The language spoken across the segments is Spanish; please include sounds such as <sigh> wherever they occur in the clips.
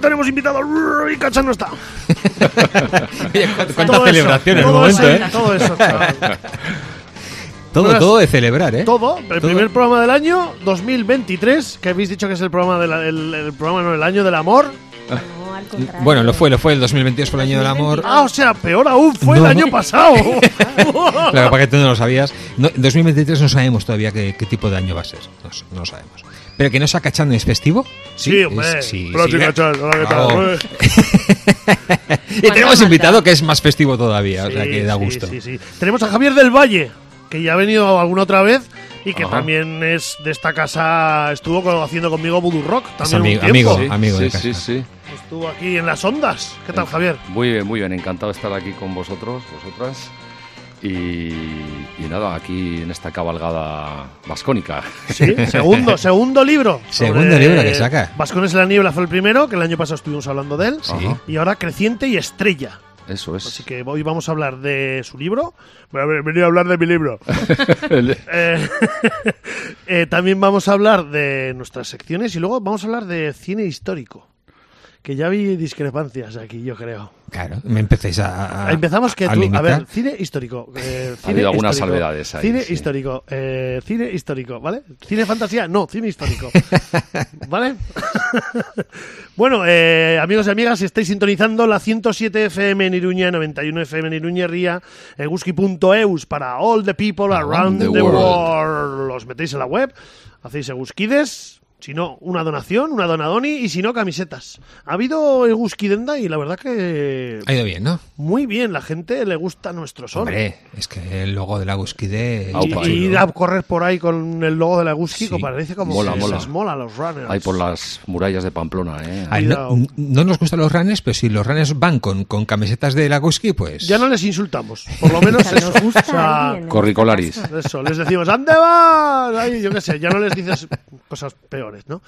Tenemos invitado y Cachán no está. <laughs> Oye, cu- cuánta Todo eso, celebración en el todo momento, eso, ¿eh? Todo eso. <laughs> Todo, todo de celebrar, ¿eh? Todo. El primer programa del año 2023, que habéis dicho que es el programa del el, el programa no, el año del amor. No, al contrario. Bueno, lo fue, lo fue. El 2022 fue el año del amor. Ah, o sea, peor aún, fue No. el año pasado. <laughs> Claro, para que tú no lo sabías. No, 2023 no sabemos todavía qué, qué tipo de año va a ser. No, no lo sabemos. Pero que no sea cachando es festivo. Sí, hombre. es- sí, Hola, sí, sí, ¿eh? Cachán, hola, ¿qué tal? Eh. <laughs> Y tenemos manda? invitado que es más festivo todavía, o sea Sí, que da sí, gusto. Sí, sí. Tenemos a Javier del Valle, que ya ha venido alguna otra vez y que Ajá. también es de esta casa, estuvo haciendo conmigo Voodoo Rock Es también amigo- un tiempo. amigo. amigo de sí, casa. sí, sí. Estuvo aquí en las ondas. ¿Qué tal, Javier? Muy bien, muy bien. Encantado de estar aquí con vosotros, vosotras. Y, y nada, aquí en esta cabalgada vascónica. Sí, segundo, <laughs> segundo libro. Segundo libro que saca. Vascones en la niebla fue el primero, que el año pasado estuvimos hablando de él. Sí. Y ahora Creciente y Estrella. Eso Así es. que hoy vamos a hablar de su libro. Bueno, he venido a hablar de mi libro. <laughs> Eh, <laughs> eh, también vamos a hablar de nuestras secciones y luego vamos a hablar de cine histórico. Que ya vi discrepancias aquí, yo creo. Claro, me empecéis a. a- Empezamos que a tú, a ver, cine histórico. eh, Ha habido algunas histórico, salvedades ahí, Cine sí. histórico, eh, cine histórico, ¿vale? Cine fantasía, no, cine histórico. <laughs> ¿Vale? <laughs> bueno, eh, amigos y amigas, si estáis sintonizando la 107 FM en Iruña, 91 FM en Iruña Ría, eguski.eus para all the people around, the, the world. world. Los metéis en la web, hacéis eguskides. Si no, una donación, una donadoni y si no, camisetas. Ha habido Eguskidenda y la verdad que Ha ido bien, ¿no? muy bien, la gente le gusta nuestro sol. Hombre, es que el logo de la Guskide. Aupa. Y, ir a correr por ahí con el logo de la Guski, Sí. parece como Mola, que mola. les mola a los runners. Ahí por las murallas de Pamplona, ¿eh? Ay, no, no nos gustan los runners, pero si los runners van con, con camisetas de la Guski, pues. Ya no les insultamos, por lo menos <laughs> eso. Nos gusta en Corricolaris. Eso, les decimos, ¿dónde vas? Ahí, yo qué sé, ya no les dices cosas peores, ¿no?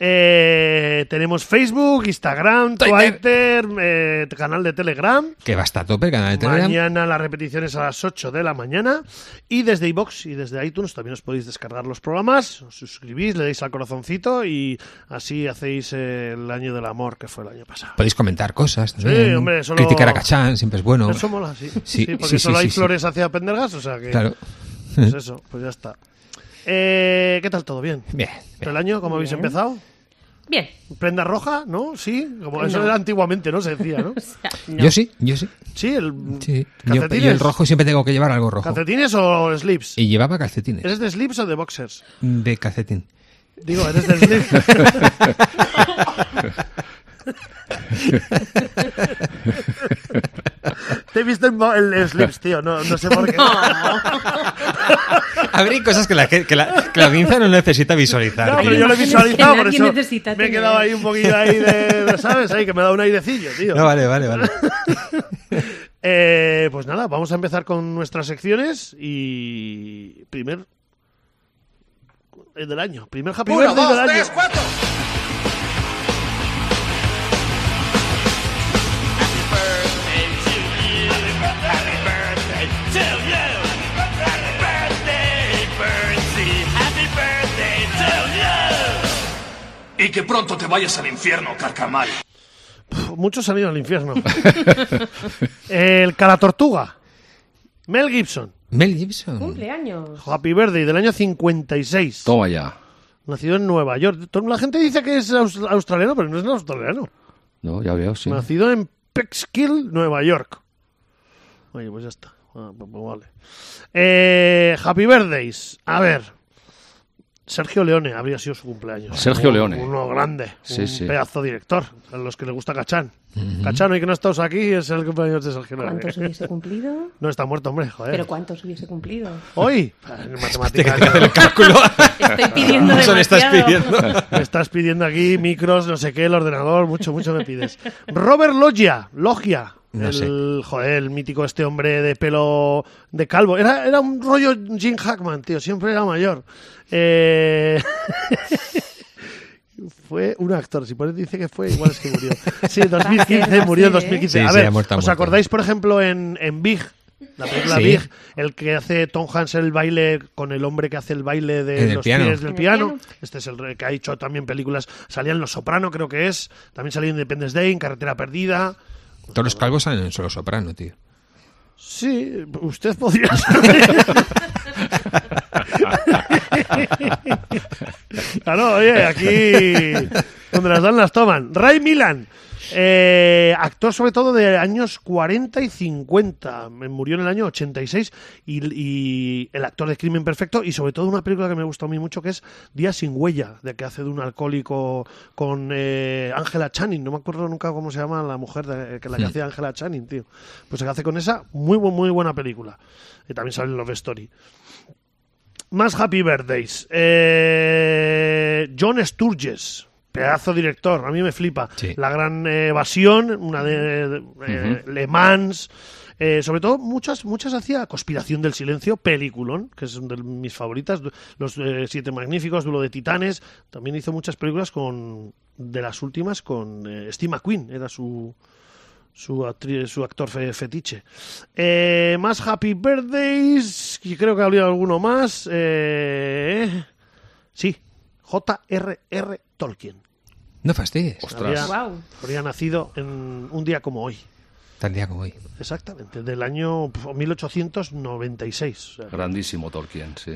Eh, tenemos Facebook, Instagram, Twitter. Eh, canal de Telegram. Que va hasta tope el canal de Telegram. Mañana las repeticiones a las 8 de la mañana. Y desde iBox y desde iTunes también os podéis descargar los programas. Os suscribís, le dais al corazoncito y así hacéis eh, el año del amor que fue el año pasado. Podéis comentar cosas. también. hombre, solo- Criticar a Cachán siempre es bueno. Eso mola, sí. Sí, Sí, porque sí, solo hay flores hacia Pendergas, o sea que. Claro. Pues eso, pues ya está. Eh, ¿Qué tal todo? ¿Bien? Bien. ¿El año cómo habéis Bien. empezado? Bien. ¿Prenda roja? ¿No? Sí. Como eso No. era antiguamente, ¿no? Se decía, ¿no? <laughs> O sea, no. Yo sí, yo sí. Sí, el. sí. Yo, yo el rojo siempre tengo que llevar algo rojo. ¿Calcetines o slips? Y llevaba calcetines. ¿Eres de slips o de boxers? De calcetín. Digo, eres de slips. <laughs> <laughs> <laughs> Te he visto en, slips, <laughs> tío. No, no sé por qué. Habría cosas que la, que, la, que la audiencia no necesita visualizar. No, tío. pero yo lo he visualizado, por eso necesita me he quedado ahí un poquillo ahí de, ¿sabes? Ahí que me da un airecillo, tío. No, vale, vale, vale. <laughs> Eh, pues nada, vamos a empezar con nuestras secciones y primer el del año, primer Happy Birthday del año. Y que pronto te vayas al infierno, carcamal. Muchos han ido al infierno. <laughs> el cara tortuga. Mel Gibson, Mel Gibson. Cumpleaños. Happy Birthday del año 56. Toma ya. Nacido en Nueva York. La gente dice que es aus- australiano, pero no es australiano. No, ya veo, sí. Nacido en Peekskill, Nueva York. Oye, pues ya está. Ah, pues, pues vale. Eh, Happy Birthdays. A ver. Sergio Leone habría sido su cumpleaños. Sergio Un- Leone. Uno grande. Sí, un sí. pedazo director. A los que le gusta Cachán. Cachán, hoy que no estamos aquí, es el cumpleaños de Sergio. ¿Cuántos hubiese cumplido? No está muerto, hombre, joder. ¿Pero cuántos hubiese cumplido? Hoy. <laughs> En matemáticas. El cálculo. <laughs> Estoy pidiendo <laughs> Eso le estás pidiendo. Me estás pidiendo aquí micros, no sé qué, el ordenador, mucho, mucho me pides. Robert Loggia, Logia. No el, joder, el mítico este hombre de pelo de calvo. Era, era un rollo Jim Hackman, tío, siempre era mayor. Eh, un actor, si por dice que fue, igual es que murió. Sí, 2015, Va a ser, murió en va a ser, 2015. ¿eh? Sí, a ver, ¿os muerto. acordáis, por ejemplo, en, en Big, La película Sí. Big, el que hace Tom Hanks el baile con el hombre que hace el baile de el los piano. pies del piano. piano. Este es el que ha hecho también películas. Salía en Los Soprano, creo que es. También salía en Independence Day, en Carretera Perdida. Todos los calvos salen en Solo Soprano, tío. Sí, usted podría <laughs> saber. <laughs> <laughs> claro, oye, aquí donde las dan las toman. Ray Milan, eh, actor sobre todo de años 40 y 50. Me Murió en el año 86 y, y el actor de Crimen Perfecto y sobre todo una película que me gustó a mí mucho que es Día sin huella, de que hace de un alcohólico con eh, Angela Channing. No me acuerdo nunca cómo se llama la mujer de, que la que Hmm. hacía Angela Channing, tío. Pues se hace con esa muy, bu- muy buena película. Y también sale en Love Story. Más Happy Birthdays. Eh, John Sturges, pedazo director, a mí me flipa. Sí. La Gran eh, Evasión, una de, de- eh, Le Mans. eh, sobre todo, muchas muchas hacía Conspiración del Silencio, peliculón, que es una de mis favoritas. Los eh, Siete Magníficos, Duelo de Titanes. También hizo muchas películas con de las últimas con eh, Steve McQueen, era su, su, actri- su actor fe- fetiche. Eh, más Happy Birthdays, y creo que habría alguno más. Eh, sí, J.R.R. Tolkien. No fastidies. Ostras. Habría, nacido en un día como hoy. Tal día como hoy. Exactamente, del año pf, 1896. o sea, Grandísimo Tolkien, sí.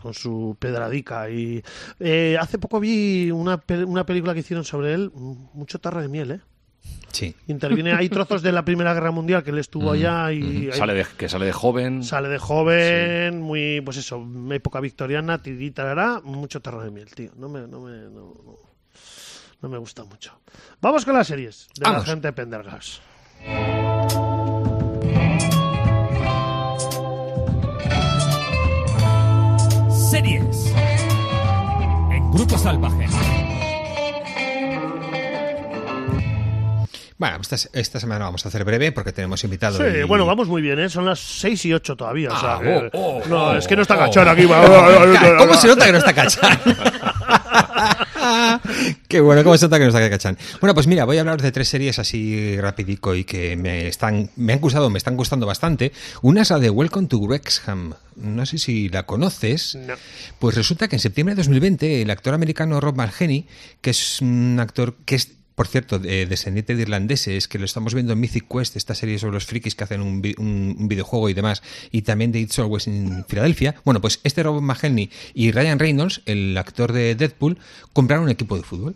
Con su pedradica. Y eh, hace poco vi una, pe- una película que hicieron sobre él, mucho tarra de miel, ¿eh? Sí. Interviene, hay trozos de la Primera Guerra Mundial que él estuvo allá y hay- Sale de, que sale de joven. sale de joven, muy, pues eso, época victoriana, tiritarará, mucho terror de miel, tío. No me, no me, no, no- no me gusta mucho. Vamos con las series de Vamos. la gente de Pendergast. Series. En Grupo Salvaje. Bueno, esta, esta semana vamos a hacer breve porque tenemos invitado. Sí, y- bueno, vamos muy bien, ¿eh? Son las 6 y 8 todavía. o sea, Ah, oh, oh, no, oh, es que no está cachón aquí. ¿Cómo se nota que no está cachán? <laughs> Qué bueno, cómo se nota que no está cachán. Bueno, pues mira, voy a hablar de tres series así rapidico y que me están, me han gustado, me están gustando bastante. Una es la de Welcome to Wrexham. No sé si la conoces. No. Pues resulta que en septiembre de 2020 el actor americano Rob Margeni, que es un actor que es por cierto, de- descendiente de irlandeses, que lo estamos viendo en Mythic Quest, esta serie sobre los frikis que hacen un, vi- un- un videojuego y demás, y también de It's Always in Philadelphia. Bueno, pues este Robert McElhenney y Ryan Reynolds, el actor de Deadpool, compraron un equipo de fútbol.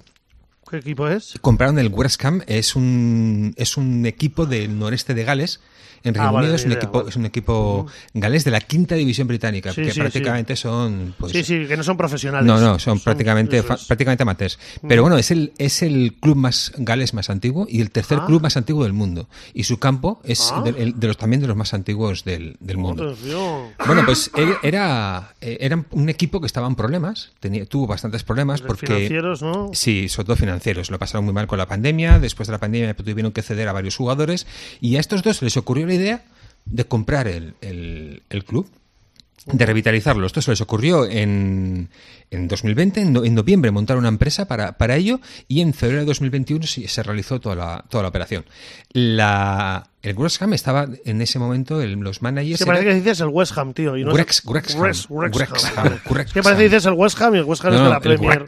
¿Qué equipo es? Compraron el Wrexham, es un, es un equipo del noreste de Gales. En Reino Ah, vale, Unido es un, idea, equipo, vale. es un equipo galés de la quinta división británica, Sí, que sí, prácticamente son... Pues, sí, sí, que no son profesionales. no, no, son prácticamente, eso fa- es. prácticamente amateurs. Pero bueno, es el, es el club más gales más antiguo y el tercer Ah. club más antiguo del mundo. Y su campo es Ah. de, de los, también de los más antiguos del, del mundo. Bueno, pues era, eh, era un equipo que estaba en problemas, tenía, tuvo bastantes problemas porque... Financieros, ¿no? Sí, sobre todo financieros. Lo pasaron muy mal con la pandemia. Después de la pandemia tuvieron que ceder a varios jugadores. Y a estos dos les ocurrió la idea de comprar el, el- club, de revitalizarlo. Esto se les ocurrió en, en 2020. En, no- en noviembre montaron una empresa para, para ello. Y en febrero de 2021 sí, se realizó toda la, toda la operación. La, el Wrexham estaba en ese momento, el- los managers. Que parece que dices el West Ham, tío. Y no Grex- que parece que dices el West Ham y el West Ham No, es de la el Premier.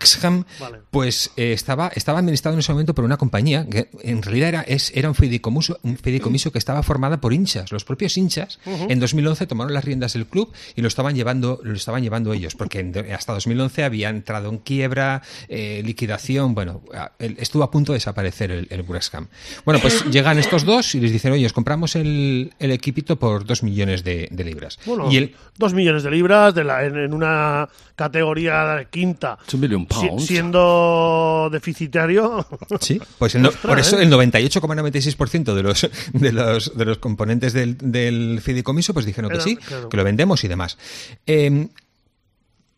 Vale. pues eh, estaba, estaba administrado en ese momento por una compañía que en realidad era, es, era un, fideicomiso, un fideicomiso que estaba formada por hinchas. Los propios hinchas en 2011 tomaron las riendas del club y lo estaban llevando, lo estaban llevando ellos, porque en- hasta 2011 había entrado en quiebra, eh, liquidación, bueno, estuvo a punto de desaparecer el, el Wrexham. Bueno, pues <laughs> llegan estos dos y les dicen, oye, os compramos el, el equipito por dos millones de, de libras. Bueno, y el, dos millones de libras de la, en, en una categoría quinta. Si- siendo deficitario. <laughs> Sí, pues el Ostras, por eso ¿eh? el 98,96% de los, de los de los componentes del, del fideicomiso pues dijeron que Era- sí, claro. que lo vendemos y demás. Eh,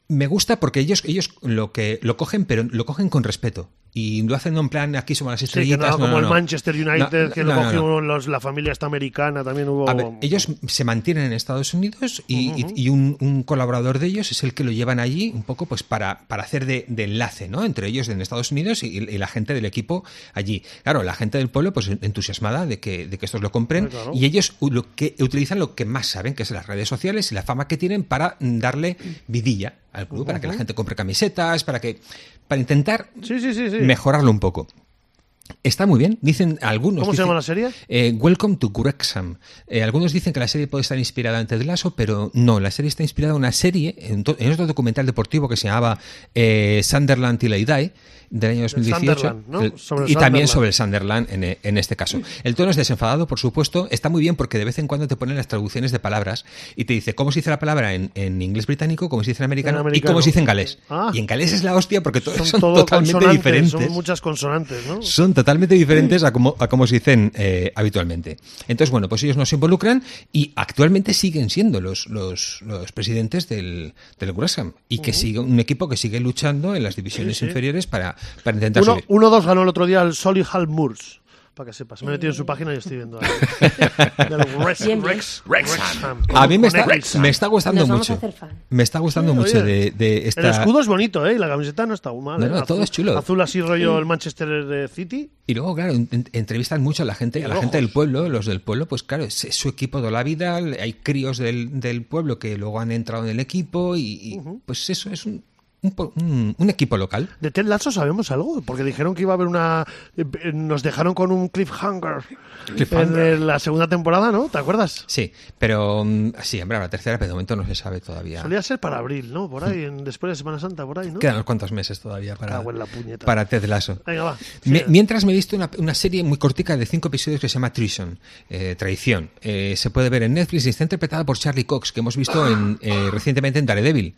me gusta porque ellos ellos lo que lo cogen pero lo cogen con respeto y lo hacen en plan aquí somos las Sí, que estrellitas. no, no, como no, el. Manchester United, que lo cogió los- la familia esta americana, también hubo... A ver, ellos se mantienen en Estados Unidos y, y- y un, un colaborador de ellos es el que lo llevan allí un poco pues para, para hacer de, de enlace, ¿no? Entre ellos en Estados Unidos y, y la gente del equipo allí. Claro, la gente del pueblo pues entusiasmada de que, de que estos lo compren claro. y ellos lo que utilizan lo que más saben, que es las redes sociales y la fama que tienen para darle vidilla al club, para que la gente compre camisetas, para que para intentar Sí, sí, sí, sí. mejorarlo un poco. Está muy bien, dicen algunos. ¿Cómo se llama la serie? eh, Welcome to Wrexham. Eh, algunos dicen que la serie puede estar inspirada en Ted Lasso, pero no, la serie está inspirada en una serie, en otro documental deportivo que se llamaba eh, Sunderland Till I Die, del año 2018. Sunderland, ¿no? El- y también sobre el Sunderland en, eh, en este caso. El tono es desenfadado, por supuesto. Está muy bien porque de vez en cuando te ponen las traducciones de palabras y te dice cómo se dice la palabra en, en inglés británico, cómo se dice en americano, En y cómo se dice en galés. Ah. Y en galés es la hostia porque son, todo totalmente diferentes Son muchas consonantes, ¿no? son totalmente diferentes a como, a como se dicen eh, habitualmente. Entonces, bueno, pues ellos no se involucran y actualmente siguen siendo los, los, los presidentes del, del Wrexham y que sigue un equipo que sigue luchando en las divisiones Sí, sí. inferiores para, para intentar Uno- subir. 1-2 ganó el otro día el Solihull Moors. Para que sepas. Me he metido en su página y estoy viendo. ahí. <laughs> Rex. Rex. A mí me está, me está gustando mucho. Me está gustando Sí, mucho oye, de, de esta... El escudo es bonito, ¿eh? Y la camiseta no está mal. No, ¿eh? no, todo Azul- es chulo. Azul así rollo el Manchester de City. Y luego, claro, en- en- entrevistan mucho a la gente, a la rojos. gente del pueblo, los del pueblo, pues claro, es, es su equipo toda la vida, hay críos del, del pueblo que luego han entrado en el equipo y, y, pues eso es un, un, po- un- un equipo local. De Ted Lasso sabemos algo, porque dijeron que iba a haber una... eh, eh, Nos dejaron con un cliffhanger, Cliffhanger. en eh, la segunda temporada, ¿no? ¿Te acuerdas? Sí, pero mm, sí, hombre, la tercera, pero de momento no se sabe todavía. Solía ser para abril, ¿no? Por ahí, en- después de Semana Santa, por ahí, ¿no? Quedan unos cuantos meses todavía para, la puñeta. para Ted Lasso. Venga, va. Mientras me he visto una, una serie muy cortica de cinco episodios que se llama Treason, eh, Traición. Eh, se puede ver en Netflix y está interpretada por Charlie Cox, que hemos visto en, eh, recientemente en Daredevil.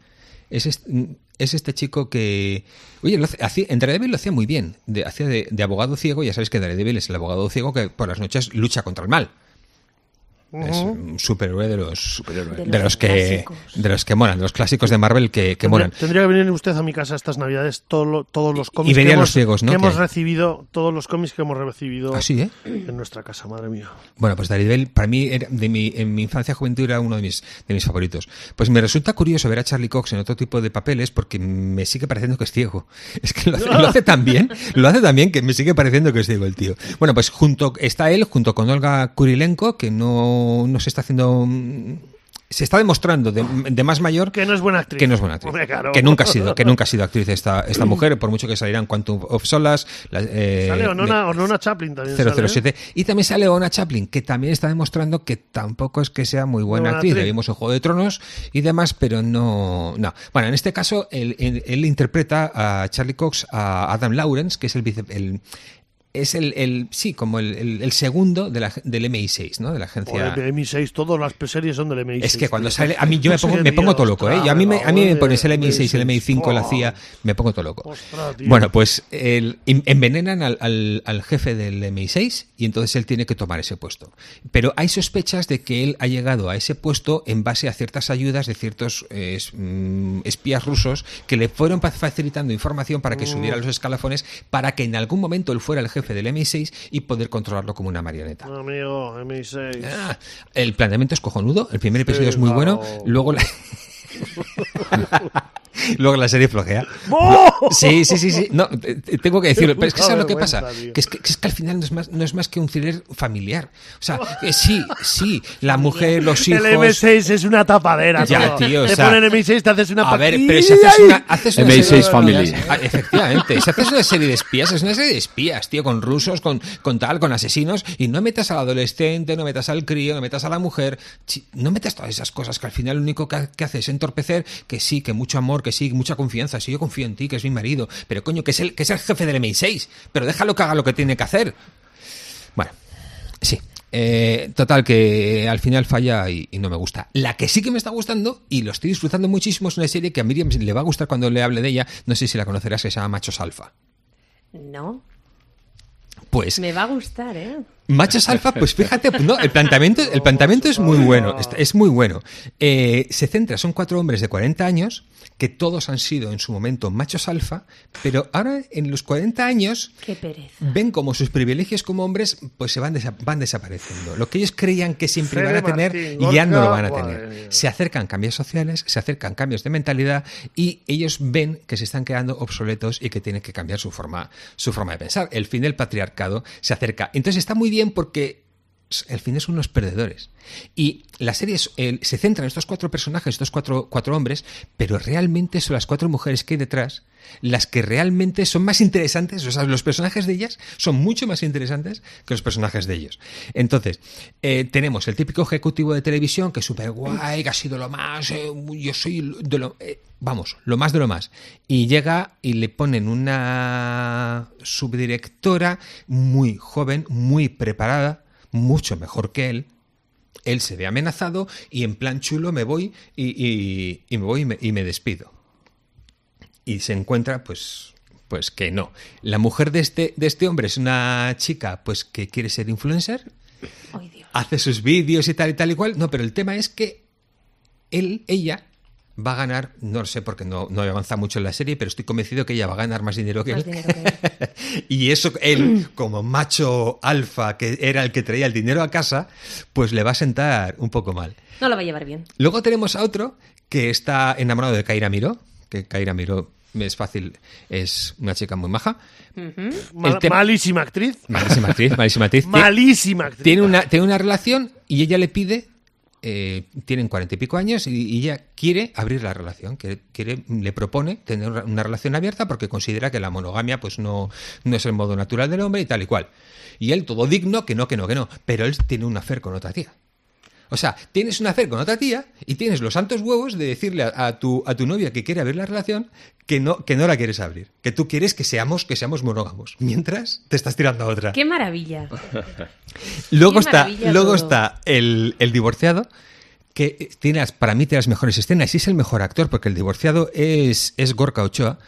Es este, es este chico que... Oye, lo hace- en Daredevil lo hacía muy bien. De, hacía de, de abogado ciego. Ya sabéis que Daredevil es el abogado ciego que por las noches lucha contra el mal. Es un superhéroe de los, De de los los que clásicos. de los que molan, de los clásicos de Marvel que, que Tendría, molan. tendría que venir usted a mi casa estas navidades todo lo- todos los cómics vería que, hemos, los ciegos, ¿no? que hemos recibido, todos los cómics que hemos recibido Ah, sí, ¿eh? en nuestra casa, madre mía. Bueno, pues Daredevil para mí era de mi, en mi infancia y juventud era uno de mis, de mis favoritos. Pues me resulta curioso ver a Charlie Cox en otro tipo de papeles porque me sigue pareciendo que es ciego. <laughs> Es que lo hace, lo hace tan bien, lo hace tan bien que me sigue pareciendo que es ciego el tío. Bueno, pues junto está él junto con Olga Kurilenko que no, no se está haciendo mm, se está demostrando de, de más mayor Que no es buena actriz. que no es buena actriz. Hombre, claro. Que nunca ha sido, que nunca ha sido actriz esta, esta mujer, por mucho que salieran Quantum of Solas, la- eh, Sale Onona, Onona Chaplin también. sale, ¿eh? 007. Y también sale Ona Chaplin, que también está demostrando que tampoco es que sea muy buena Buena actriz. vimos en Juego de Tronos y demás, pero no. no. Bueno, en este caso, él, él- él interpreta a Charlie Cox, a Adam Lawrence, que es el vice. el- es el, el- sí, como el, el- el segundo de la, del MI6, ¿no? De la agencia. Joder, de MI6, todas las series son del MI6. Es que cuando sale, a mí yo me pongo, me pongo todo loco, ¿eh? ostras, Y a mí me, a mí me pones el MI6, el MI5, la Oh, CIA, me pongo todo loco. Ostras. Bueno, pues el- en- envenenan al, al- al jefe del MI6 y entonces él tiene que tomar ese puesto. Pero hay sospechas de que él ha llegado a ese puesto en base a ciertas ayudas de ciertos eh, mm, espías rusos que le fueron facilitando información para que subiera los escalafones para que en algún momento él fuera el jefe del MI6 y poder controlarlo como una marioneta. Amigo, MI6. Ah, el planteamiento es cojonudo, el primer episodio es muy claro. bueno, luego la... <laughs> luego la serie flojea. ¡Oh! Sí, sí, sí, sí. No, te- te- tengo que decirlo, pero es que ¿sabes lo que pasa? tío. Que es que, que es que al final no es, más, no es más que un thriller familiar. O sea, que sí, sí, la mujer, los hijos... El M6 es una tapadera. Ya, todo. tío, o Te sea, ponen MI6, te haces una A ver, pero si haces una, haces una MI6 serie de Family. espías- Ah, efectivamente, si haces una serie de espías, es una serie de espías, tío, con rusos, con, con tal, con asesinos, y no metas al adolescente, no metas al crío, no metas a la mujer, no metas todas esas cosas que al final lo único que, que hace es entorpecer que sí, que mucho amor, que sí, mucha confianza, sí, yo confío en ti, que es mi marido, pero coño, que es el, que es el jefe del MI6, pero déjalo que haga lo que tiene que hacer. Bueno, sí. Eh, total, que al final falla y, y no me gusta. La que sí que me está gustando y lo estoy disfrutando muchísimo es una serie que a Miriam le va a gustar cuando le hable de ella. No sé si la conocerás, que se llama Machos Alfa. No, Pues me va a gustar, ¿eh? Machos alfa, pues fíjate, no, el planteamiento, el planteamiento es muy bueno, <laughs> es, muy bueno. Eh, se centra, son cuatro hombres de 40 años que todos han sido en su momento machos alfa, pero ahora en los 40 años ven como sus privilegios como hombres pues se van, desa- van desapareciendo. Lo que ellos creían que siempre iban a tener Martín, ya no lo van a tener. mía. Se acercan cambios sociales, se acercan cambios de mentalidad y ellos ven que se están quedando obsoletos y que tienen que cambiar su forma, su forma de pensar. El fin del patriarcado se acerca. Entonces está muy bien porque el fin son unos perdedores. Y la serie el- se centra en estos cuatro personajes, estos cuatro, cuatro hombres, pero realmente son las cuatro mujeres que hay detrás las que realmente son más interesantes, o sea, los personajes de ellas son mucho más interesantes que los personajes de ellos. Entonces, eh, tenemos el típico ejecutivo de televisión que es súper guay, que ha sido lo más, eh, yo soy de lo... eh, vamos, lo más de lo más. Y llega y le ponen una subdirectora muy joven, muy preparada, mucho mejor que él. Él se ve amenazado y en plan chulo me voy y, y- y me voy y me, y me despido. Y se encuentra, pues, pues que no. La mujer de este, de este hombre es una chica, pues, que quiere ser influencer, Dios. hace sus vídeos y tal y tal y cual. No, pero el tema es que él, ella, va a ganar, no lo sé porque no, no avanza mucho en la serie, pero estoy convencido que ella va a ganar más dinero que Más él. dinero que él. <laughs> y eso, él, como macho alfa, que era el que traía el dinero a casa, pues le va a sentar un poco mal. No lo va a llevar bien. Luego tenemos a otro que está enamorado de Kaira Miró, que Kaira Miró es fácil, es una chica muy maja. Mal- El tema- malísima actriz. Malísima actriz, malísima actriz. <laughs> Malísima actriz. Tiene una, tiene una relación y ella le pide, eh, tienen cuarenta y pico años y, y ella quiere abrir la relación, quiere, le propone tener una- una relación abierta porque considera que la monogamia pues no, no es el modo natural del hombre y tal y cual. Y él todo digno, que no, que no, que no, pero él tiene un afer con otra tía. O sea, tienes un afer con otra tía y tienes los santos huevos de decirle a, a tu, a tu novia que quiere abrir la relación que no, que no la quieres abrir. Que tú quieres que seamos, que seamos monógamos. Mientras te estás tirando a otra. ¡Qué maravilla! <laughs> Luego Qué está, maravilla luego todo. está el, el divorciado, que tiene las- para mí tiene las mejores escenas y es el mejor actor, porque el divorciado es, es Gorka Ochoa,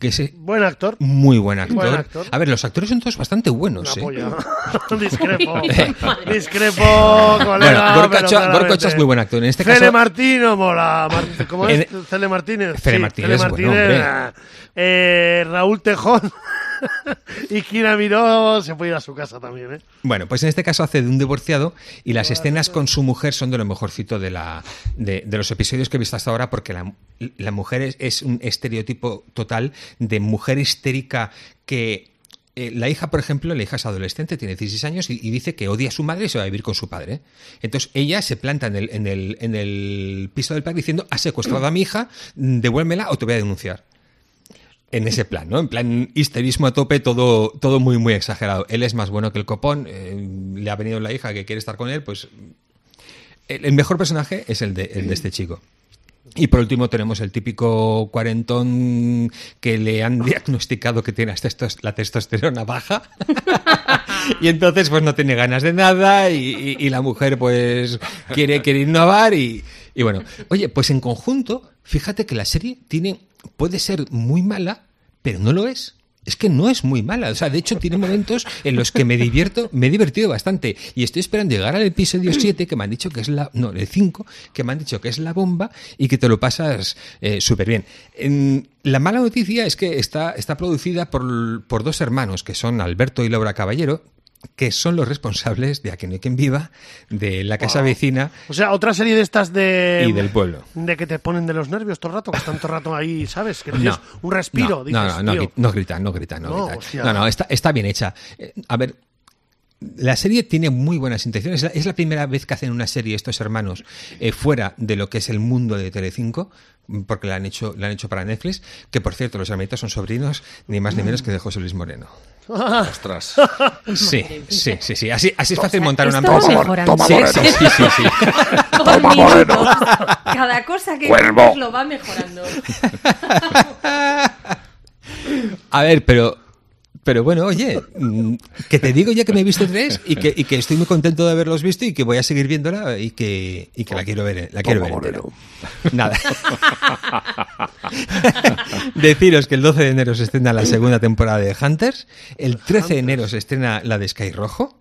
que es Buen actor. muy buen actor. Buen actor. A ver, los actores son todos bastante buenos. ¿eh? <laughs> <laughs> Discrepo. Madre. <laughs> Discrepo, colega. Bueno, Gorka es muy buen actor. En este Cele caso- Martino mola. ¿Cómo es? Cele Martínez. Cele Sí, Martínez Cele es buen hombre. ah. Eh, Raúl Tejón. <laughs> y Kira Miró se puede ir a su casa también, ¿eh? Bueno, pues en este caso hace de un divorciado y las escenas con su mujer son de lo mejorcito de, la, de, de los episodios que he visto hasta ahora porque la, la mujer es, es un estereotipo total de mujer histérica que... eh, la hija, por ejemplo, la hija es adolescente, tiene 16 años y, y dice que odia a su madre y se va a vivir con su padre. Entonces ella se planta en el, en el, en el piso del padre diciendo, has secuestrado a mi hija, devuélvemela o te voy a denunciar en ese plan, ¿no? En plan histerismo a tope, todo, todo muy, muy exagerado. Él es más bueno que el copón, eh, le ha venido la hija que quiere estar con él, pues el, mejor personaje es el de, este chico. Y por último tenemos el típico cuarentón que le han <laughs> diagnosticado que tiene la testosterona baja. <laughs> y entonces pues no tiene ganas de nada y, la mujer pues quiere, quiere innovar y bueno. Oye, pues en conjunto, fíjate que la serie tiene, puede ser muy mala, pero no lo es. Es que no es muy mala. O sea, de hecho, tiene momentos en los que me divierto, me he divertido bastante. Y estoy esperando llegar al episodio 7, que me han dicho que es la. No, el 5, que me han dicho que es la bomba y que te lo pasas eh, súper bien. En- la mala noticia es que está, está producida por, por dos hermanos, que son Alberto y Laura Caballero, que son los responsables de Aquí no hay quien viva, de la casa vecina O sea, otra serie de estas de. y del pueblo. De que te ponen de los nervios todo el rato, que están todo el rato ahí, ¿sabes? Que <laughs> No, un respiro. No, dices, no, no, no, no gritan, no gritan, no, No, gritan. No, no, está, está bien hecha. Eh, A ver, la serie tiene muy buenas intenciones. Es la, es la primera vez que hacen una serie estos hermanos eh, fuera de lo que es el mundo de Telecinco, porque la han hecho, la han hecho para Netflix. Que por cierto, los hermanitos son sobrinos, ni más ni menos que de José Luis Moreno. Ostras. <laughs> Sí, sí, sí, sí. Así, así es fácil montar una empresa. mejorando. Sí, sí, sí, <laughs> sí, minutos. Cada cosa que lo va mejorando. <laughs> A ver, pero. Pero bueno, oye, mm, que te digo ya que me he visto tres y que, y que estoy muy contento de haberlos visto y que voy a seguir viéndola y que, y que la quiero ver, la quiero ver. Nada. <laughs> Deciros que el 12 de enero se estrena la segunda temporada de Hunters, el 13 de enero se estrena la de Sky Rojo,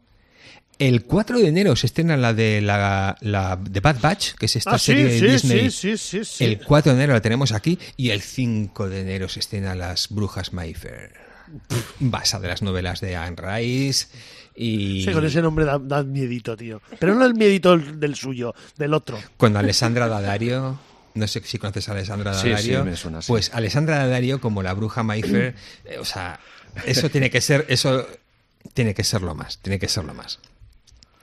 El 4 de enero se estrena la de la, la de Bad Batch, que es esta Ah, sí, serie de sí, Disney. sí, sí, sí, sí. El 4 de enero la tenemos aquí y el 5 de enero se estrena Las Brujas Mayfair, basada en las novelas de Anne Rice y Sí, con ese nombre da, da miedito, tío. Pero no el miedito del, del suyo, del otro. con Alessandra Daddario. No sé si conoces a Alessandra Sí, sí, Daddario. me suena, sí. Pues Alessandra Daddario como la bruja Mayfair, eh, o sea, eso tiene que ser, eso tiene que ser lo más, tiene que ser lo más.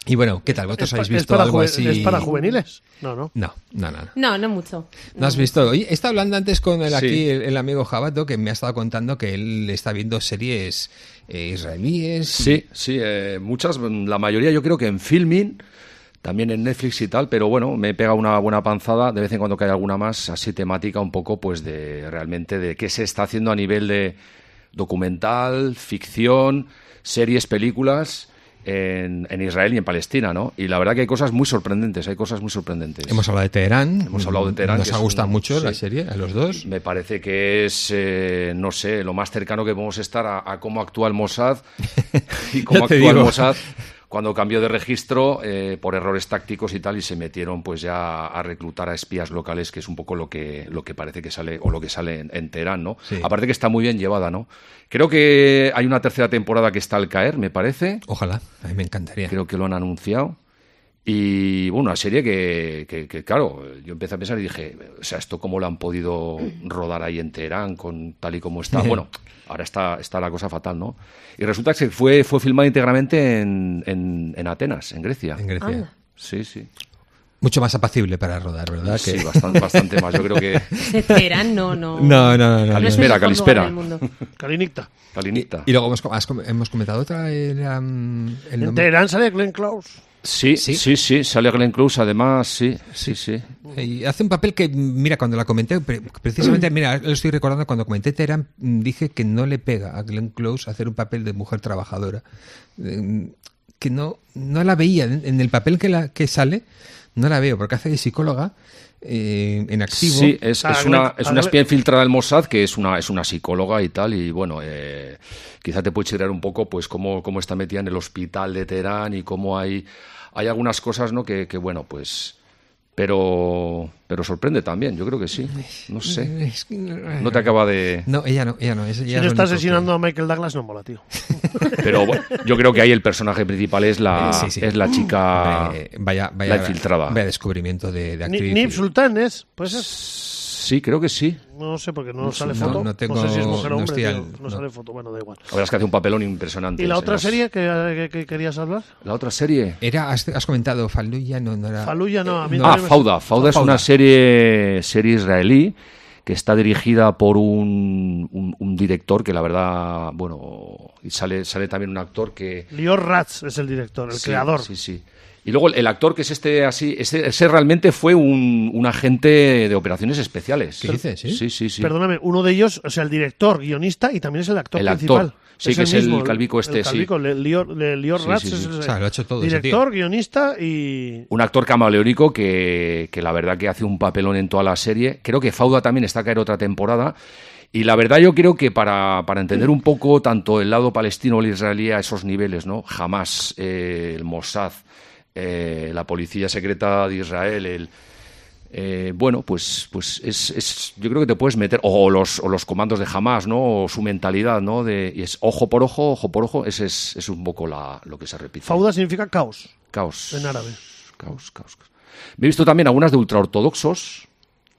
Y bueno, ¿qué tal? ¿Vosotros ¿Es, pa- habéis es visto para algo así? ¿Es para juveniles? No, no. No, no, no. no. No, no mucho. ¿No has visto? Oye, he estado hablando antes con el, Sí. aquí el, el amigo Jabato que me ha estado contando que él está viendo series eh, israelíes. Sí, sí, eh, muchas, la mayoría yo creo que en filming, también en Netflix y tal, pero bueno, me pega una buena panzada de vez en cuando que hay alguna más así temática un poco pues de realmente de qué se está haciendo a nivel de documental, ficción, series, películas en, en Israel y en Palestina, ¿no? Y la verdad que hay cosas muy sorprendentes, hay cosas muy sorprendentes. Hemos hablado de Teherán. Hemos hablado de Teherán, Nos ha gustado un- mucho la serie, a los dos. Me parece que es, eh, no sé, lo más cercano que podemos estar a, a cómo actúa el Mossad <laughs> y cómo actúa el. Mossad <laughs> cuando cambió de registro eh, por errores tácticos y tal y se metieron pues ya a reclutar a espías locales que es un poco lo que lo que parece que sale o lo que sale en, en Teherán, ¿no? Sí. Aparte que está muy bien llevada, ¿no? Creo que hay una tercera temporada que está al caer, me parece. Ojalá, a mí me encantaría. Creo que lo han anunciado. Y bueno, una serie que, que- que, claro, yo empecé a pensar y dije, o sea, ¿esto cómo lo han podido <clears throat> rodar ahí en Teherán con tal y como está? <laughs> Bueno, ahora está, está la cosa fatal, ¿no? Y resulta que fue, fue filmada íntegramente en, en, en Atenas, en Grecia. En Grecia. Anda. Sí, sí. Mucho más apacible para rodar, ¿verdad? Sí, Que- bastante, <laughs> bastante más. Yo creo que De Teherán, no, no. <laughs> No, no, no. no, No es no. el Calispera, Calispera. mundo. Calinicta. Calinita. Y luego hemos, has hemos comentado otra, era, mm, el En nombre. Teherán sale Glenn Close. Sí, Sí. sí, sí, sale Glenn Close, además, sí, sí, sí. Y hace un papel que, mira, cuando la comenté, pre- precisamente, <clears throat> mira, lo estoy recordando, cuando comenté Teherán, mm, dije que no le pega a Glenn Close hacer un papel de mujer trabajadora. Eh, Que no, no la veía en en el papel que, la, que sale, no la veo, porque hace de psicóloga eh, en activo. Sí, es, Ah, es una, Glenn- es una espía infiltrada del Mossad que es una, es una psicóloga y tal, y bueno, eh, quizá te puede chirrear un poco pues cómo, cómo está metida en el hospital de Teherán y cómo hay, hay algunas cosas, ¿no? Que, que, bueno, pues... Pero, pero sorprende también, yo creo que sí. No sé. Es que no- No te acaba de... No, ella no, ella no. es- Si no está que- asesinando a Michael Douglas, no mola, tío. <laughs> Pero bueno, yo creo que ahí el personaje principal es la, Eh, sí, sí. es la chica... Hombre, vaya, vaya, la infiltrada. Vaya descubrimiento de, de Ni- actriz. Nip Sultan es. Pues es. Sí, creo que sí. No sé, porque no, No sale foto. no- sé si es mujer o hombre. estoy tío. al- no, no. sale foto. Bueno, da igual. La verdad es que hace un papelón impresionante. ¿Y la otra las- serie que, que- que querías hablar? La otra serie... Era, has, has comentado Fallujah, no, no era. Fallujah, no, a mí no. Ah, Fauda. Fauda es Fauda. una serie, serie israelí que está dirigida por un, un- un director que la verdad, bueno, y sale, sale también un actor que... Lior Ratz es el director, el Sí, creador. Sí, sí. Y luego el, actor que es este así, ese, ese realmente fue un, un agente de operaciones especiales. ¿Qué dices, sí? Sí, sí, sí. Perdóname, uno de ellos, o sea, el director, guionista y también es el actor El principal. actor. Sí, que es el mismo, calvico este, el sí. calvico, Le- Lior, Le- Lior Sí, Ratz sí, es sí. O sea, lo ha hecho todo director, guionista y... Un actor camaleónico que, que la verdad que hace un papelón en toda la serie. Creo que Fauda también está a caer otra temporada. Y la verdad yo creo que para, para entender un poco tanto el lado palestino o el israelí a esos niveles, ¿no? Jamás eh, el Mossad, eh, la policía secreta de Israel, el... eh, bueno, pues, pues es, es- yo creo que te puedes meter, o los, o los comandos de Hamas, ¿no? O su mentalidad, ¿no? De, y es ojo por ojo, ojo por ojo, ese es, es un poco la, lo que se repite. Fauda significa caos Caos. en árabe. Caos, caos. caos. Me he visto también algunas de ultraortodoxos.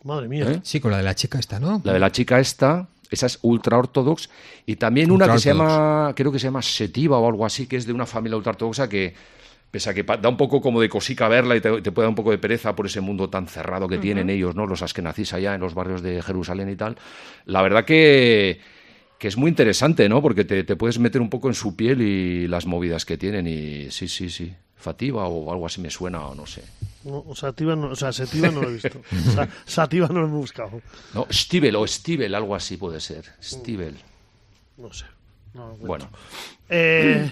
Madre mía. ¿eh? Sí, con la de la chica esta, ¿no? La de la chica esta, esa es ultraortodox. Y también una que se llama, creo que se llama Setiva o algo así, que es de una familia ultraortodoxa que, pese a que da un poco como de cosica verla y te, te puede dar un poco de pereza por ese mundo tan cerrado que tienen ellos, ¿no? Los askenazís allá en los barrios de Jerusalén y tal. La verdad que, que es muy interesante, ¿no? Porque te, te puedes meter un poco en su piel y las movidas que tienen. Y sí, sí, sí. Fativa o algo así me suena o no sé. No, Sativa no, o sea, Sativa no lo he visto. <laughs> Sa- Sativa no lo he buscado. No, Stivel o Stivel, algo así puede ser. Stivel. No sé. No. Bueno, Eh,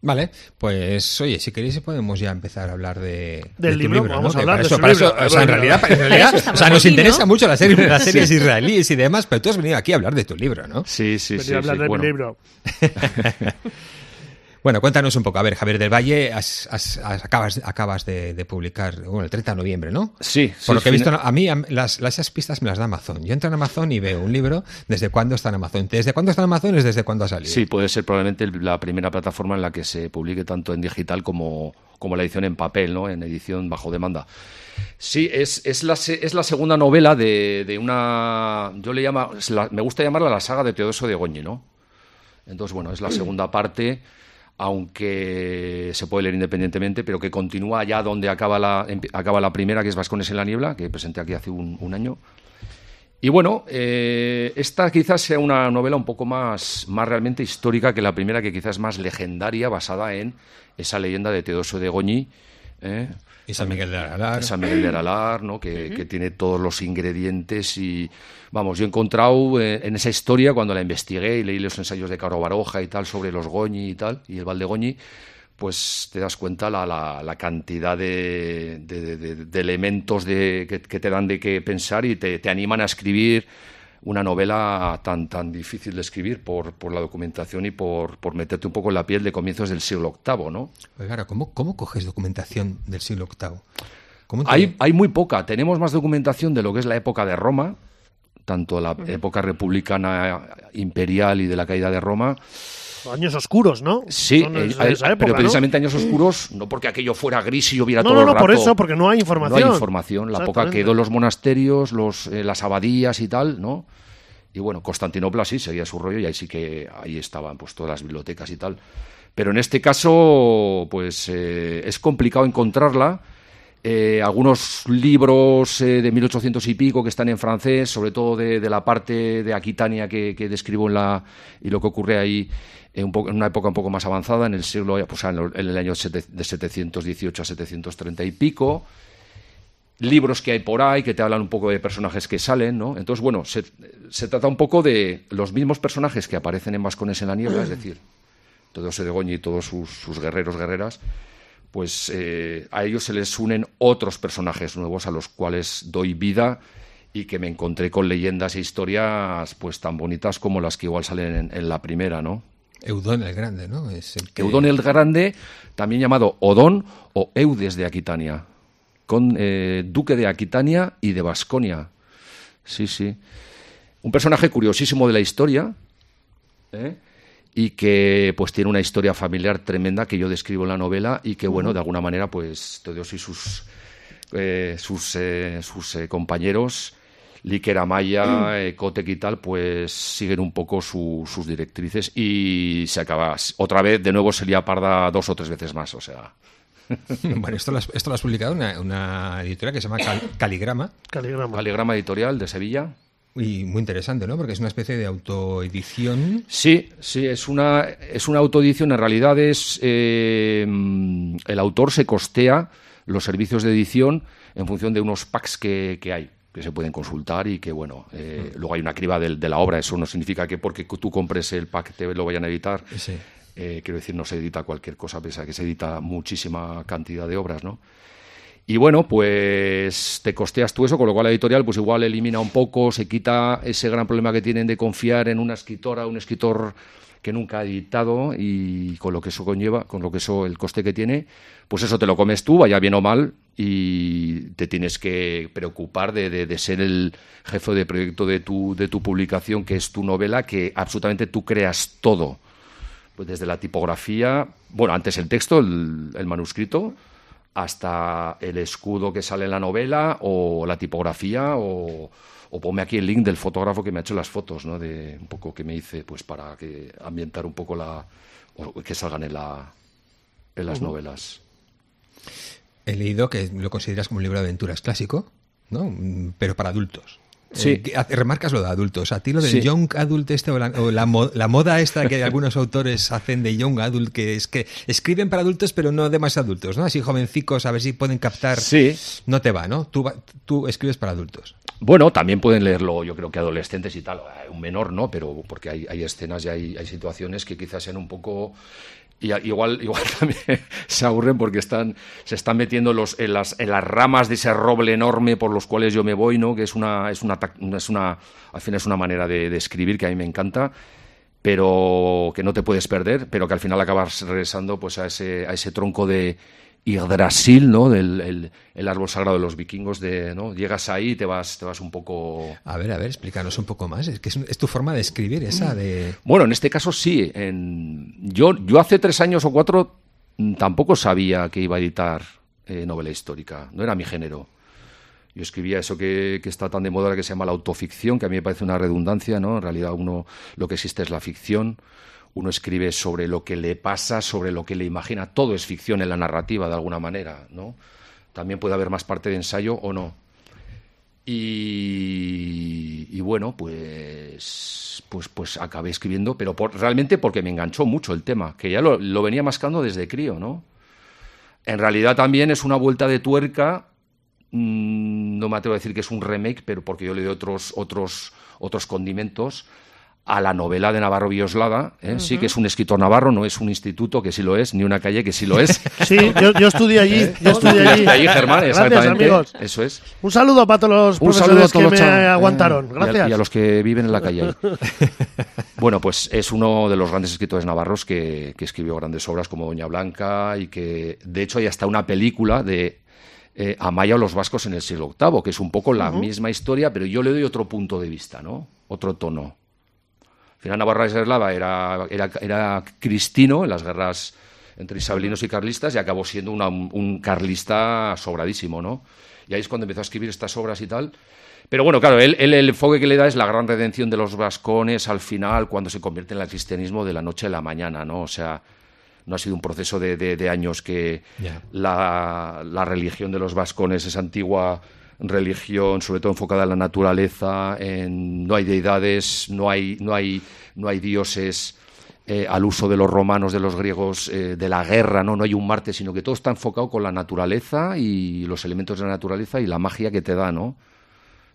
Vale, pues oye, si queréis podemos ya empezar a hablar de, Del de tu libro, libro, vamos ¿no? a hablar de eso, libro. o sea, en realidad, en realidad, o sea, nos aquí, interesa ¿no? mucho la serie, las <laughs> series israelíes y demás, pero tú has venido aquí a hablar de tu libro, ¿no? sí, sí, venía sí. a hablar sí, de bueno. mi libro. <laughs> Bueno, cuéntanos un poco. A ver, Javier del Valle, has- has- has- acabas, acabas de, de publicar, bueno, el 30 de noviembre, ¿no? Sí, Por lo que he visto, a mí las, las- esas pistas me las da Amazon. Yo entro en Amazon y veo un libro, ¿desde cuándo está en Amazon? ¿Desde cuándo está en Amazon es desde cuándo ha salido? Sí, puede ser probablemente la primera plataforma en la que se publique tanto en digital como, como la edición en papel, ¿no? En edición bajo demanda. Sí, es, es, la, es la segunda novela de, de una... Yo le llamo... la- me gusta llamarla la saga de Teodoso de Goñi, ¿no? Entonces, bueno, es la segunda parte, aunque se puede leer independientemente, pero que continúa allá donde acaba la, acaba la primera, que es Vascones en la Niebla, que presenté aquí hace un, un año. Y bueno, eh, esta quizás sea una novela un poco más, más realmente histórica que la primera, que quizás es más legendaria, basada en esa leyenda de Teodoso de Goñi. ¿eh? Y San Miguel de Aralar. San Miguel de Aralar, ¿no? que, que tiene todos los ingredientes y, vamos, yo he encontrado eh, en esa historia, cuando la investigué y leí los ensayos de Caro Baroja y tal, sobre los Goñi y tal, y el Valdegoñi, pues te das cuenta la, la, la cantidad de, de- de- de elementos de, que, que te dan de qué pensar y te, te animan a escribir una novela tan, tan difícil de escribir por, por la documentación y por, por meterte un poco en la piel de comienzos del siglo VIII, ¿no? Oiga, ahora, ¿cómo, ¿cómo coges documentación del siglo VIII? ¿Cómo te- Hay, hay muy poca. Tenemos más documentación de lo que es la época de Roma, tanto la época republicana imperial y de la caída de Roma. Años oscuros, ¿no? Sí, eh, época, pero ¿no? precisamente años oscuros, no porque aquello fuera gris y lloviera No, todo no, el no, rato. por eso, porque no hay información. No hay información. La poca quedó en los monasterios, los, eh, las abadías y tal, ¿no? Y bueno, Constantinopla sí seguía su rollo y ahí sí que ahí estaban pues todas las bibliotecas y tal. Pero en este caso, pues eh, es complicado encontrarla. Eh, algunos libros eh, de 1800 y pico que están en francés, sobre todo de, la parte de Aquitania que, describo en la, y lo que ocurre ahí en, un poco- en una época un poco más avanzada, en el siglo, pues, en el- año sete- de 718 a 730 y pico libros que hay por ahí que te hablan un poco de personajes que salen, ¿no? Entonces, bueno, se, trata un poco de los mismos personajes que aparecen en Vascones en la Niebla, es decir, todo ese y todos sus guerreros, guerreras, pues eh, a ellos se les unen otros personajes nuevos a los cuales doy vida y que me encontré con leyendas e historias pues tan bonitas como las que igual salen en, en la primera, ¿no? Eudón el Grande, ¿no? Es el que- Eudón el Grande, también llamado Odón o Eudes de Aquitania, con eh, duque de Aquitania y de Basconia. Sí, sí. Un personaje curiosísimo de la historia ¿eh? Y que pues tiene una historia familiar tremenda que yo describo en la novela y que bueno, de alguna manera pues Teodosio y sus, eh, sus, eh, sus eh, compañeros Líquer Amaya, eh, Kotek y tal, pues siguen un poco su- sus directrices y se acaba. Otra vez, de nuevo, se lía parda dos o tres veces más, o sea. <laughs> Bueno, esto lo has, esto lo has publicado en una, una editorial que se llama Cal- Caligrama Caligrama. Caligrama Editorial de Sevilla. Y muy interesante, ¿no? Porque es una especie de autoedición. Sí, sí, es una, es una autoedición. En realidad es eh, mm, el autor se costea los servicios de edición en función de unos packs que, que hay que se pueden consultar y que bueno eh, luego hay una criba de, la obra eso no significa que porque tú compres el pack te lo vayan a editar Sí. Eh, quiero decir no se edita cualquier cosa pese a que se edita muchísima cantidad de obras no y bueno, pues te costeas tú eso, con lo cual la editorial pues igual elimina un poco, se quita ese gran problema que tienen de confiar en una escritora, un escritor que nunca ha editado y con lo que eso conlleva, con lo que eso, el coste que tiene, pues eso te lo comes tú, vaya bien o mal, y te tienes que preocupar de, de- de ser el jefe de proyecto de tu, de tu publicación, que es tu novela, que absolutamente tú creas todo. Pues desde la tipografía, bueno, antes el texto, el, el manuscrito, hasta el escudo que sale en la novela, o la tipografía, o, o ponme aquí el link del fotógrafo que me ha hecho las fotos, ¿no? De un poco que me hice, pues para que ambientar un poco la, o que salgan en la, en las novelas. He leído que lo consideras como un libro de aventuras clásico, ¿no? Mm, Pero para adultos. Sí. Eh, remarcas lo de adultos. A ti lo del Sí. young adult este o, la, o la mo- la moda esta que algunos autores hacen de young adult, que es que escriben para adultos pero no de más adultos, ¿no? Así jovencicos, a ver si pueden captar. Sí. No te va, ¿no? Tú, tú escribes para adultos. Bueno, también pueden leerlo, yo creo que adolescentes y tal, un menor no, pero porque hay, hay escenas y hay, hay situaciones que quizás sean un poco y igual, <laughs> igual también se aburren porque están, se están metiendo los, en, las, en las ramas de ese roble enorme por los cuales yo me voy, ¿no? Que es una, es una, es una, al fin es una manera de, de escribir que a mí me encanta. pero que no te puedes perder, pero que al final acabas regresando pues a ese, a ese tronco de Yggdrasil, ¿no? Del el, el árbol sagrado de los vikingos, de, ¿no? Llegas ahí y te vas, te vas un poco... A ver, a ver, explícanos un poco más. Es que es, es tu forma de escribir esa de... Bueno, en este caso sí. En, yo, yo hace tres años o cuatro tampoco sabía que iba a editar eh, novela histórica. No era mi género. Yo escribía eso que, que está tan de moda que se llama la autoficción, que a mí me parece una redundancia, ¿no? En realidad uno lo que existe es la ficción. Uno escribe sobre lo que le pasa, sobre lo que le imagina. Todo es ficción en la narrativa, de alguna manera, ¿no? También puede haber más parte de ensayo o no. Y, bueno, pues, pues, pues acabé escribiendo, pero realmente porque me enganchó mucho el tema, que ya lo, lo venía mascando desde crío, ¿no? En realidad también es una vuelta de tuerca. mm, No me atrevo a decir que es un remake, pero porque yo le doy otros, otros, otros condimentos a la novela de Navarro Villoslada. ¿eh? Sí que es un escritor navarro, no es un instituto que sí lo es, ni una calle que sí lo es. <laughs> Sí, yo, yo estudié allí. <laughs> Yo estudié allí. Allí, Germán, Gracias, amigos. Eso es. Un saludo para todos los Un saludo a profesores todos que los me aguantaron. Y a- Gracias. Y a, los que viven en la calle. ahí. <laughs> bueno, pues es uno de los grandes escritores navarros que, que escribió grandes obras como Doña Blanca y que, de hecho, hay hasta una película de eh, Amaya o los vascos en el siglo VIII, que es un poco la misma historia, pero yo le doy otro punto de vista, ¿no? Otro tono. Al final Navarra Eslava era, era, era cristino en las guerras entre isabelinos y carlistas y acabó siendo una- un carlista sobradísimo, ¿no? Y ahí es cuando empezó a escribir estas obras y tal. Pero bueno, claro, él, él el enfoque que le da es la gran redención de los vascones al final, cuando se convierte en el cristianismo de la noche a la mañana, ¿no? O sea, no ha sido un proceso de, de- de años que la, la religión de los vascones es antigua religión, sobre todo enfocada en la naturaleza, en no hay deidades, no hay, no hay, no hay dioses eh, al uso de los romanos, de los griegos, eh, de la guerra, ¿no? no hay un Marte, sino que todo está enfocado con la naturaleza y los elementos de la naturaleza y la magia que te da, ¿no?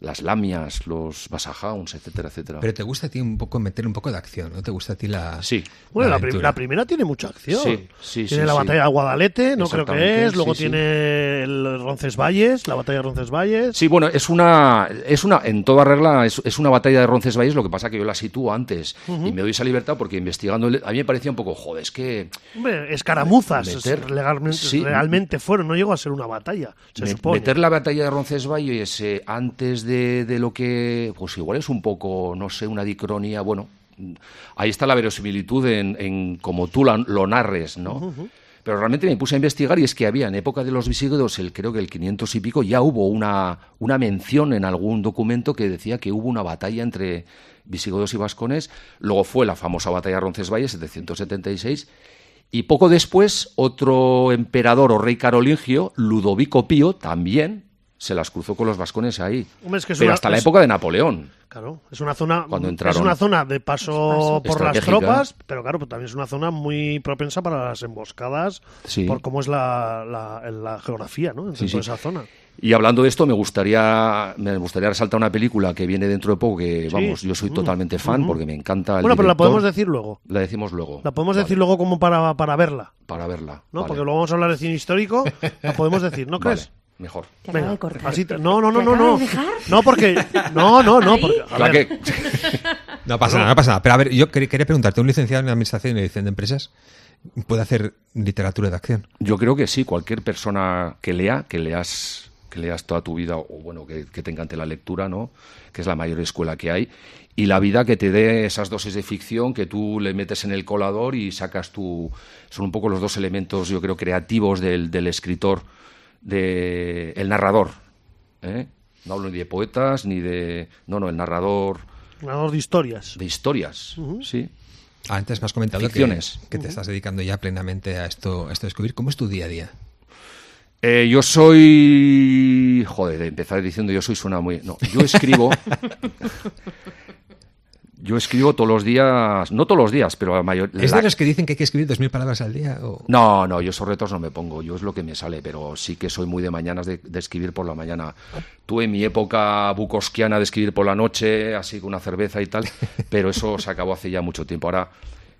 Las lamias, los basahounds, etcétera, etcétera. Pero te gusta a ti un poco meter un poco de acción, ¿no? Te gusta a ti la. Sí. Bueno, la, prim- la primera tiene mucha acción. Sí, sí, tiene sí, la sí. batalla de Guadalete, no creo que es. Luego sí, sí. tiene el Roncesvalles, la batalla de Roncesvalles. Sí, bueno, es una, es una, en toda regla, es, es una batalla de Roncesvalles, lo que pasa que yo la sitúo antes y me doy esa libertad porque investigando, el- a mí me parecía un poco, joder, es que Hombre, escaramuzas Meter- legalmente, sí. realmente fueron, no llegó a ser una batalla, se me- supone. meter la batalla de Roncesvalles eh, antes de, de lo que, pues igual es un poco, no sé, una dicronía, bueno, ahí está la verosimilitud en, en como tú la- lo narres, ¿no? Pero realmente me puse a investigar y es que había en época de los visigodos, el, creo que el 500 y pico, ya hubo una, una mención en algún documento que decía que hubo una batalla entre visigodos y vascones. Luego fue la famosa batalla de Roncesvalles, 776. Y poco después, otro emperador o rey carolingio, Ludovico Pío, también se las cruzó con los vascones ahí. Hombre, es que es Pero una- hasta la es- época de Napoleón. Claro, es una zona Cuando es entraron. una zona de paso por las tropas, pero claro, pues también es una zona muy propensa para las emboscadas Sí. por cómo es la, la, la geografía, ¿no? Dentro Sí, sí. de esa zona. Y hablando de esto, me gustaría, me gustaría resaltar una película que viene dentro de poco, que vamos, yo soy totalmente fan porque me encanta el Bueno, pero la podemos decir luego. La decimos luego. La podemos Vale, decir luego como para, para verla, Para verla. ¿no? vale. Porque luego vamos a hablar de cine histórico, la podemos decir, ¿no Vale, crees? Mejor. Te acaba Venga, de cortar. así te- no, no, no, ¿Te no, no. de dejar? No, porque no, no, no, porque a La ver, que- <laughs> No pasa nada, no pasa nada. Pero a ver, yo quer- quería preguntarte, ¿un licenciado en Administración y Dirección de Empresas puede hacer literatura de acción? Yo creo que sí, cualquier persona que lea, que leas, que leas toda tu vida, o bueno, que, que te encante la lectura, ¿no? Que es la mayor escuela que hay. Y la vida que te dé esas dosis de ficción que tú le metes en el colador y sacas tu. Son un poco los dos elementos, yo creo, creativos del, del escritor, de el narrador. ¿eh? No hablo ni de poetas, ni de. No, no, el narrador ganador de historias. de historias. Sí. Ah, Antes me has comentado que, Ficciones. que te estás dedicando ya plenamente a esto, a esto de escribir. ¿Cómo es tu día a día? Eh, yo soy. Joder, empezar diciendo yo soy suena muy. No, yo escribo. <laughs> yo escribo todos los días. No todos los días, pero la mayor. ¿Es la- de los que dicen que hay que escribir dos mil palabras al día? O... No, no, yo esos retos no me pongo. Yo es lo que me sale, pero sí que soy muy de mañanas de, de escribir por la mañana. Tuve mi época bucosquiana de escribir por la noche, así con una cerveza y tal, <laughs> pero eso se acabó hace ya mucho tiempo. Ahora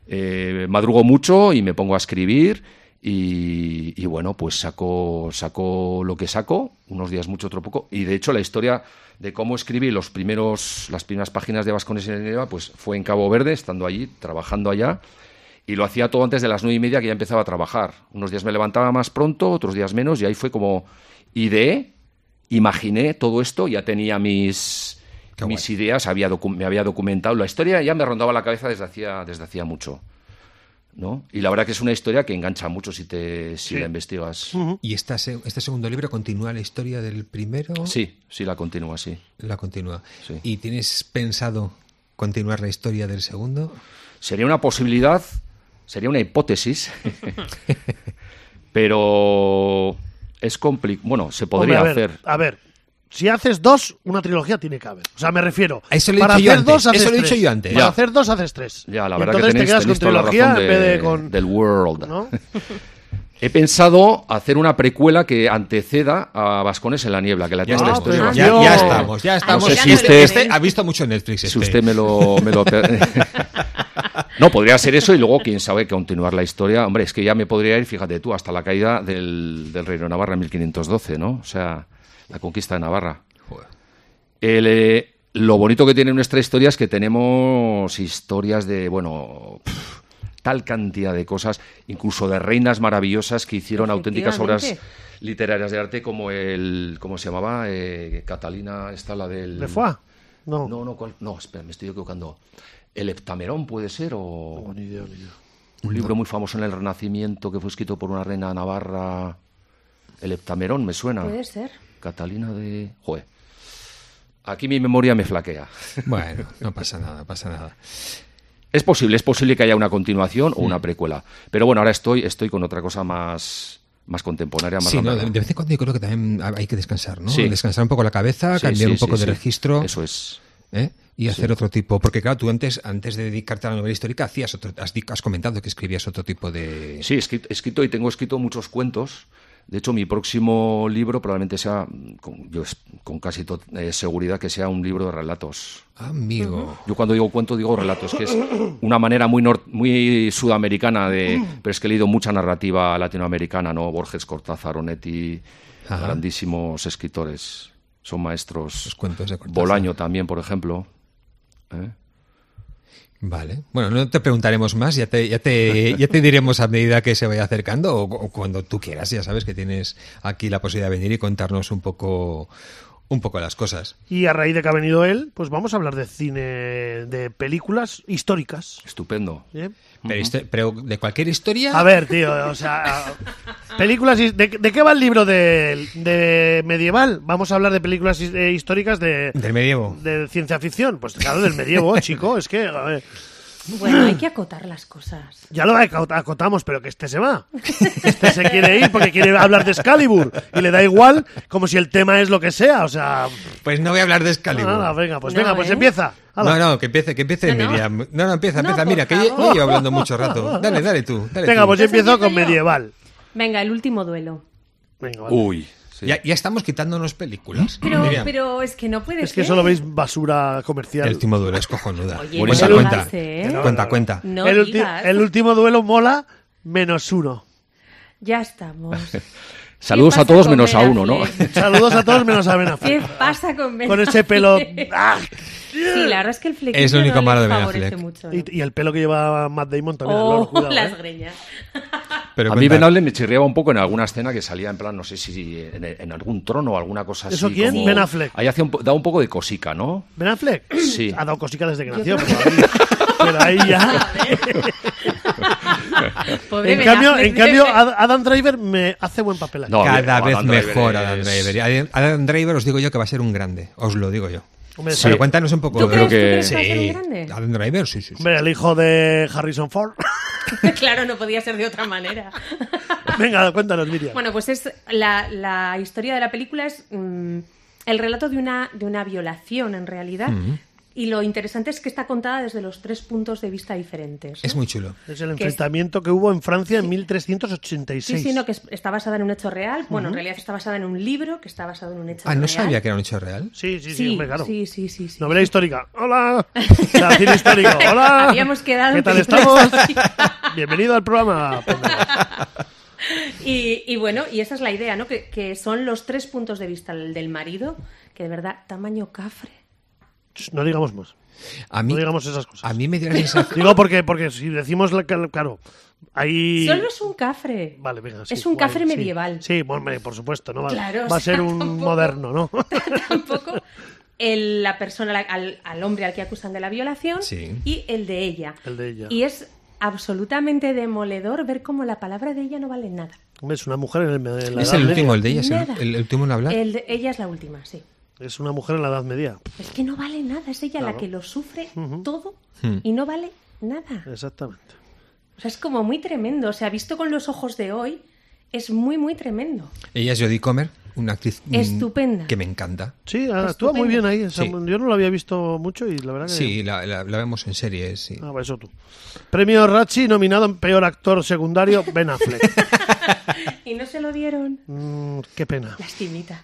eh, madrugo mucho y me pongo a escribir. Y, y bueno, pues sacó, sacó lo que sacó, unos días mucho, otro poco. Y de hecho la historia de cómo escribí los primeros, las primeras páginas de Vascones en Nieva, pues fue en Cabo Verde, estando allí, trabajando allá. Y lo hacía todo antes de las nueve y media que ya empezaba a trabajar. Unos días me levantaba más pronto, otros días menos, y ahí fue como ideé, imaginé todo esto, ya tenía mis, Qué mis guay. ideas, había me había documentado. La historia ya me rondaba la cabeza desde hacía, desde hacía mucho. ¿No? Y la verdad que es una historia que engancha mucho si, te, si la investigas. ¿Y esta este segundo libro continúa la historia del primero? Sí, sí la continúa, sí. La continúa. Sí. ¿Y tienes pensado continuar la historia del segundo? Sería una posibilidad, sería una hipótesis, <laughs> pero es complicado. Bueno, se podría Hombre, a ver, hacer. A ver, si haces dos, una trilogía tiene que haber. O sea, me refiero. Eso lo he para dicho yo hacer antes, dos, haces eso lo he tres. dicho yo antes. Para Ya. hacer dos, haces tres. Ya, la verdad que entonces tenéis, te quedas con trilogía en vez de con. del world. ¿no? <laughs> He pensado hacer una precuela que anteceda a Vascones en la niebla, que la Ya, historia pues ya, yo- ya estamos, ya estamos. sé si usted- este ha visto mucho Netflix. Si este. usted me lo... me lo <laughs> no, podría ser eso y luego, quién sabe, continuar la historia. Hombre, es que ya me podría ir, fíjate tú, hasta la caída del, del Reino de Navarra en 1512, ¿no? O sea, la conquista de Navarra. Joder. El, eh, lo bonito que tiene nuestra historia es que tenemos historias de, bueno, tal cantidad de cosas, incluso de reinas maravillosas que hicieron auténticas obras literarias de arte como el, ¿cómo se llamaba? Eh, Catalina, está la del... ¿Le fue? No. No, no, ¿cuál? no, espera, me estoy equivocando. ¿El Heptamerón puede ser o...? Ni idea, ni idea. Un libro muy famoso en el Renacimiento que fue escrito por una reina navarra. El Heptamerón, me suena. Puede ser. Catalina de. Joder. Aquí mi memoria me flaquea. <laughs> Bueno, no pasa nada, pasa nada. Es posible, es posible que haya una continuación o una precuela. Pero bueno, ahora estoy, estoy con otra cosa más, más contemporánea, más Sí, de vez en cuando yo creo que también hay que descansar, ¿no? Sí. Descansar un poco la cabeza, Sí, cambiar un poco de registro. Eso es. ¿eh? Y hacer otro tipo. Porque claro, tú antes, antes de dedicarte a la novela histórica, hacías otro, has, comentado que escribías otro tipo de. Sí, escrito, escrito y tengo escrito muchos cuentos. De hecho, mi próximo libro probablemente sea, con, yo es- con casi to- eh, seguridad, que sea un libro de relatos. Amigo. Yo cuando digo cuento digo relatos, que es una manera muy nor- muy sudamericana de, pero es que he leído mucha narrativa latinoamericana, ¿no? Borges, Cortázar, Onetti, Ajá. grandísimos escritores, son maestros. Los cuentos de Cortázar. Bolaño también, por ejemplo. ¿eh? Vale. Bueno, no te preguntaremos más, ya te, ya te, <laughs> ya te diremos a medida que se vaya acercando o, o cuando tú quieras. Ya sabes que tienes aquí la posibilidad de venir y contarnos un poco, un poco las cosas. Y a raíz de que ha venido él, pues vamos a hablar de cine, de películas históricas. Estupendo. ¿bien? Pero, de cualquier historia. A ver, tío, o sea, películas. ¿De, de qué va el libro de, de medieval? Vamos a hablar de películas eh, históricas de, Del medievo. de ciencia ficción. Pues claro, del medievo, <laughs> chico. Es que, a ver, Bueno, hay que acotar las cosas. ya lo acot- acotamos, pero que este se va. Este se quiere ir porque quiere hablar de Excalibur y le da igual, como si el tema es lo que sea. O sea, Pues no voy a hablar de Excalibur. venga, pues No, venga, pues ¿eh? empieza. Hala. No, no, que empiece, que empiece No, no. Miriam. No, no, empieza, No, empieza. Mira, que yo, favor. yo llevo hablando mucho rato. Dale, dale tú. Dale Venga, tú. pues yo empiezo con medieval. Venga, el último duelo. Venga, vale. Uy. Sí. ya, ya estamos quitándonos películas. Pero, pero es que no puede Es que ser. solo veis basura comercial. El último duelo es cojonuda. Oye, cuenta, no cuenta. digas, ¿eh? Cuenta, cuenta. No el, ulti- el último duelo mola menos uno. Ya estamos. <laughs> Saludos ¿Qué a todos menos a uno, ¿no? <laughs> Saludos a todos menos a Ben Affleck. ¿Qué pasa con Ben Con ese pelo. ¡Ah! Sí, la verdad es que el flequillo Es lo único no malo de Ben favorece Affleck. mucho, ¿no? Y, y el pelo que lleva Matt Damon también. Oh, Lord, cuidado, <laughs> las ¿eh? greñas. Pero a mí. Ben Affleck me chirriaba un poco en alguna escena que salía en plan, no sé si en, en algún trono o alguna cosa así. ¿Eso quién? como- Ben Affleck. Ahí hacía un da un poco de cosica, ¿no? ¿Ben Affleck? Sí. Ha dado cosica desde que Yo nació, creo pero ahí, pero ahí ya. <laughs> Pobre en Ben cambio, Affleck en cambio, de- Ad- Adam Driver me hace buen papel aquí. No, Cada Adam vez Driver mejor Adam Driver. Adam- Adam Driver os digo yo que va a ser un grande. Os lo digo yo. Hombre, Pero cuéntanos un poco. ¿Tú creo crees, que- ¿tú crees que va a ser Sí, un grande? Adam Driver, sí, sí. sí. Hombre, el hijo de Harrison Ford. <laughs> claro, no podía ser de otra manera. <laughs> Venga, cuéntanos, Miriam. Bueno, pues es la, la historia de la película es mm, el relato de una, de una violación en realidad. Y lo interesante es que está contada desde los tres puntos de vista diferentes. ¿no? Es muy chulo. es el que es- enfrentamiento que hubo en Francia en 1386. Sí, sí, no, que es- está basada en un hecho real. Bueno, en realidad está basada en un libro que está basado en un hecho Ah, real. no sabía que era un hecho real. Sí, sí, sí, Sí, hombre, claro. sí, sí, sí, sí. Novela histórica. Hola. <laughs> Cine histórico. Hola. Habíamos quedado ¿Qué tal estamos? Bienvenido al programa. <laughs> Y bueno, y esa es la idea, ¿no? Que, que son los tres puntos de vista el del marido, que de verdad, tamaño cafre. No digamos más. A mí, No digamos esas cosas. a mí me dio la sensación... Digo porque, porque si decimos, la- claro, ahí... Solo es un cafre. Vale, venga, sí, Es un guay, cafre sí. medieval. Sí, bueno, hombre, por supuesto, no va, Claro, va a sea, ser un tampoco- moderno, ¿no? <laughs> Tampoco el- la persona, la- al, al hombre al que acusan de la violación Sí. y el de ella. El de ella. Y es absolutamente demoledor ver cómo la palabra de ella no vale nada. Hombre, es una mujer en, el, en la Es edad el último, media. el de ella, es el, Nada. el último en hablar. El de- ella es la última, sí. Es una mujer en la edad media. Es que no vale nada, es ella Claro. la que lo sufre todo Hmm. y no vale nada. Exactamente. O sea, es como muy tremendo. O sea, visto con los ojos de hoy, es muy, muy tremendo. Ella es Jodie Comer, una actriz mm, Estupenda. que me encanta. Sí, actúa muy bien ahí. Sí. Yo no lo había visto mucho y la verdad que... Sí, la, la- la vemos en series. sí. Ah, eso tú. Premio Rachi nominado en peor actor secundario, Ben Affleck. <laughs> Y no se lo dieron. Mm, qué pena. Lastimita.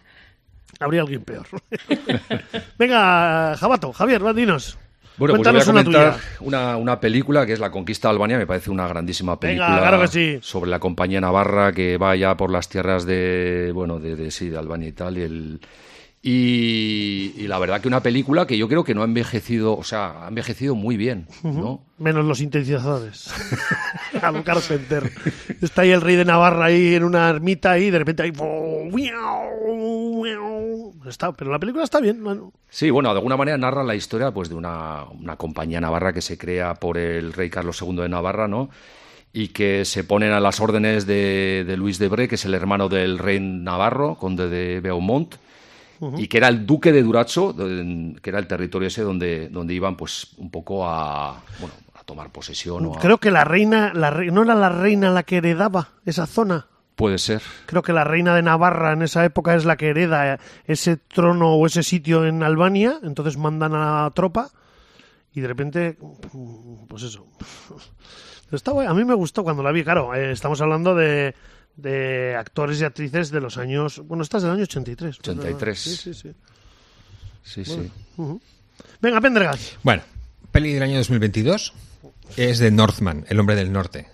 Habría alguien peor. <laughs> Venga, Jabato, Javier, dinos. Bueno, pues voy a una comentar una, una película que es La Conquista de Albania, me parece una grandísima Venga, película claro que sí. sobre la compañía navarra que va ya por las tierras de, bueno, de, de- sí, de Albania y tal, y, el- y, y la verdad que una película que yo creo que no ha envejecido, o sea, ha envejecido muy bien, ¿no? Menos los sintetizadores. A <laughs> lo Carpenter. Está ahí el rey de Navarra ahí en una ermita y de repente ahí... Está, pero la película está bien. bueno. Sí, bueno, de alguna manera narra la historia pues de una, una compañía navarra que se crea por el rey Carlos II de Navarra, ¿no? Y que se ponen a las órdenes de, de Luis de Bre, que es el hermano del rey navarro, conde de Beaumont, y que era el duque de Duracho, de- que era el territorio ese donde, donde iban pues un poco a, bueno, a tomar posesión. O a- Creo que la reina, la re- no era la reina la que heredaba esa zona. Puede ser. Creo que la reina de Navarra en esa época es la que hereda ese trono o ese sitio en Albania, entonces mandan a la tropa y de repente, pues eso. <laughs> Está. A mí me gustó cuando la vi, claro, eh, estamos hablando de, de actores y actrices de los años, bueno, esta es del año 83. 83. Sí, sí, sí. Sí, sí. Venga, Pendergast. Bueno, peli del año 2022 es de Northman, el hombre del norte.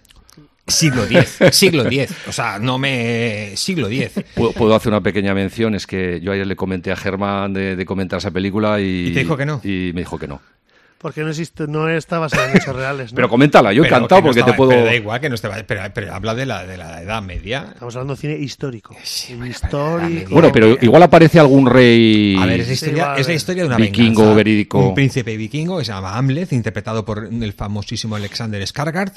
Siglo X, siglo X. O sea, no me. Siglo X. Puedo, puedo hacer una pequeña mención, es que yo ayer le comenté a Germán de, de comentar esa película y... ¿Y te dijo que no? Y me dijo que no. Porque no existe, no está basada en hechos reales. ¿no? Pero coméntala, yo he no porque estaba- te puedo... Pero da igual que no esté. Pero, pero habla de la, de la edad media. Estamos hablando de cine histórico. Sí, histórico. Bueno, pero igual aparece algún rey... A ver, es la Sí, historia, vale. es la historia de una Vikingo, venganza. verídico. Un príncipe vikingo que se llama Hamlet, interpretado por el famosísimo Alexander Skarsgård.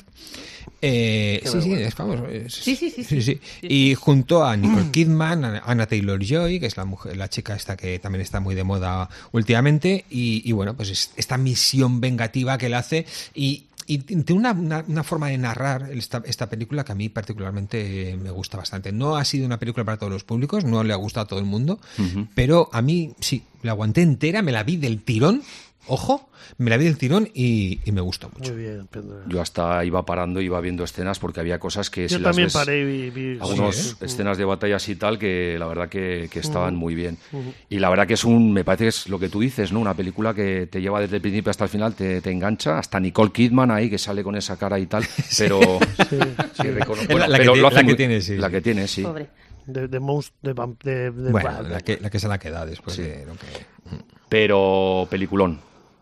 Eh, sí, sí, es famoso. es- Sí, sí, sí, sí. Y junto a Nicole <clears throat> Kidman, Anna Taylor Joy, que es la mujer, la chica esta que también está muy de moda últimamente, y, y bueno, pues es- esta misión vengativa que él hace y y tiene una, una- una forma de narrar esta, esta película que a mí particularmente eh, me gusta bastante. No ha sido una película para todos los públicos, no le ha gustado a todo el mundo, pero a mí sí, la aguanté entera, me la vi del tirón, ojo, me la vi del tirón y, y me gustó mucho. Muy bien, Pendergast. Yo hasta iba parando, iba viendo escenas porque había cosas que... Yo si las también ves- paré y vi. algunas sí, ¿eh? escenas de batallas y tal que la verdad que, que estaban muy bien. Y la verdad que es un, me parece que es lo que tú dices, ¿no? Una película que te lleva desde el principio hasta el final, te, te engancha, hasta Nicole Kidman ahí que sale con esa cara y tal, <laughs> pero sí, La- la que pero ti- lo hace la que muy- tiene, sí, la que tiene, sí. Pobre. De, de, monst- de, vamp- de- de- Bueno, la que, la que se la queda después Sí. de lo que... Pero peliculón,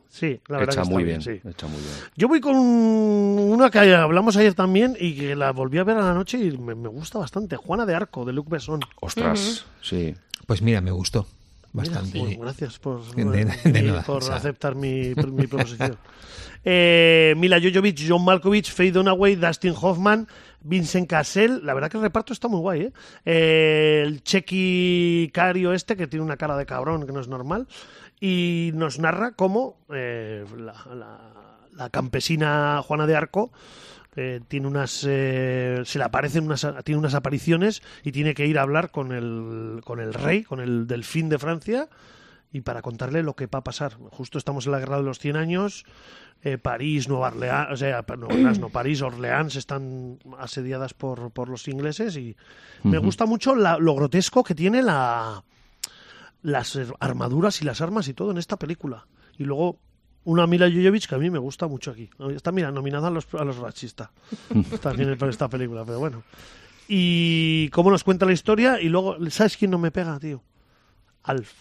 Sí, la verdad hecha que está muy bien, sí. hecha muy bien. Yo voy con una que hablamos ayer también y que la volví a ver a la noche y me, me gusta bastante. Juana de Arco, de Luc Besson. Ostras, sí. Pues mira, me gustó Mira, bastante. bueno, gracias por, De- de mi- nada, por o sea. aceptar mi, mi proposición. <laughs> Eh, Mila Jojovic, John Malkovich, Faye Dunaway, Dustin Hoffman, Vincent Cassel. La verdad que el reparto está muy guay, ¿eh? Eh, el Chequi Cario este, que tiene una cara de cabrón que no es normal. Y nos narra cómo eh, la, la- la campesina Juana de Arco eh, tiene unas eh, se le aparecen unas tiene unas apariciones y tiene que ir a hablar con el con el rey con el delfín de Francia y para contarle lo que va a pasar. Justo estamos en la guerra de los 100 años eh, París Nueva Orleans o sea no París Orleans están asediadas por, por los ingleses y me gusta mucho la- lo grotesco que tiene la las armaduras y las armas y todo en esta película y luego una Mila Jovovich que a mí me gusta mucho aquí. Está, mira, nominada a los, a los Ratchista. <laughs> También por esta película, pero bueno. y cómo nos cuenta la historia. Y luego, ¿sabes quién no me pega, tío? Alf.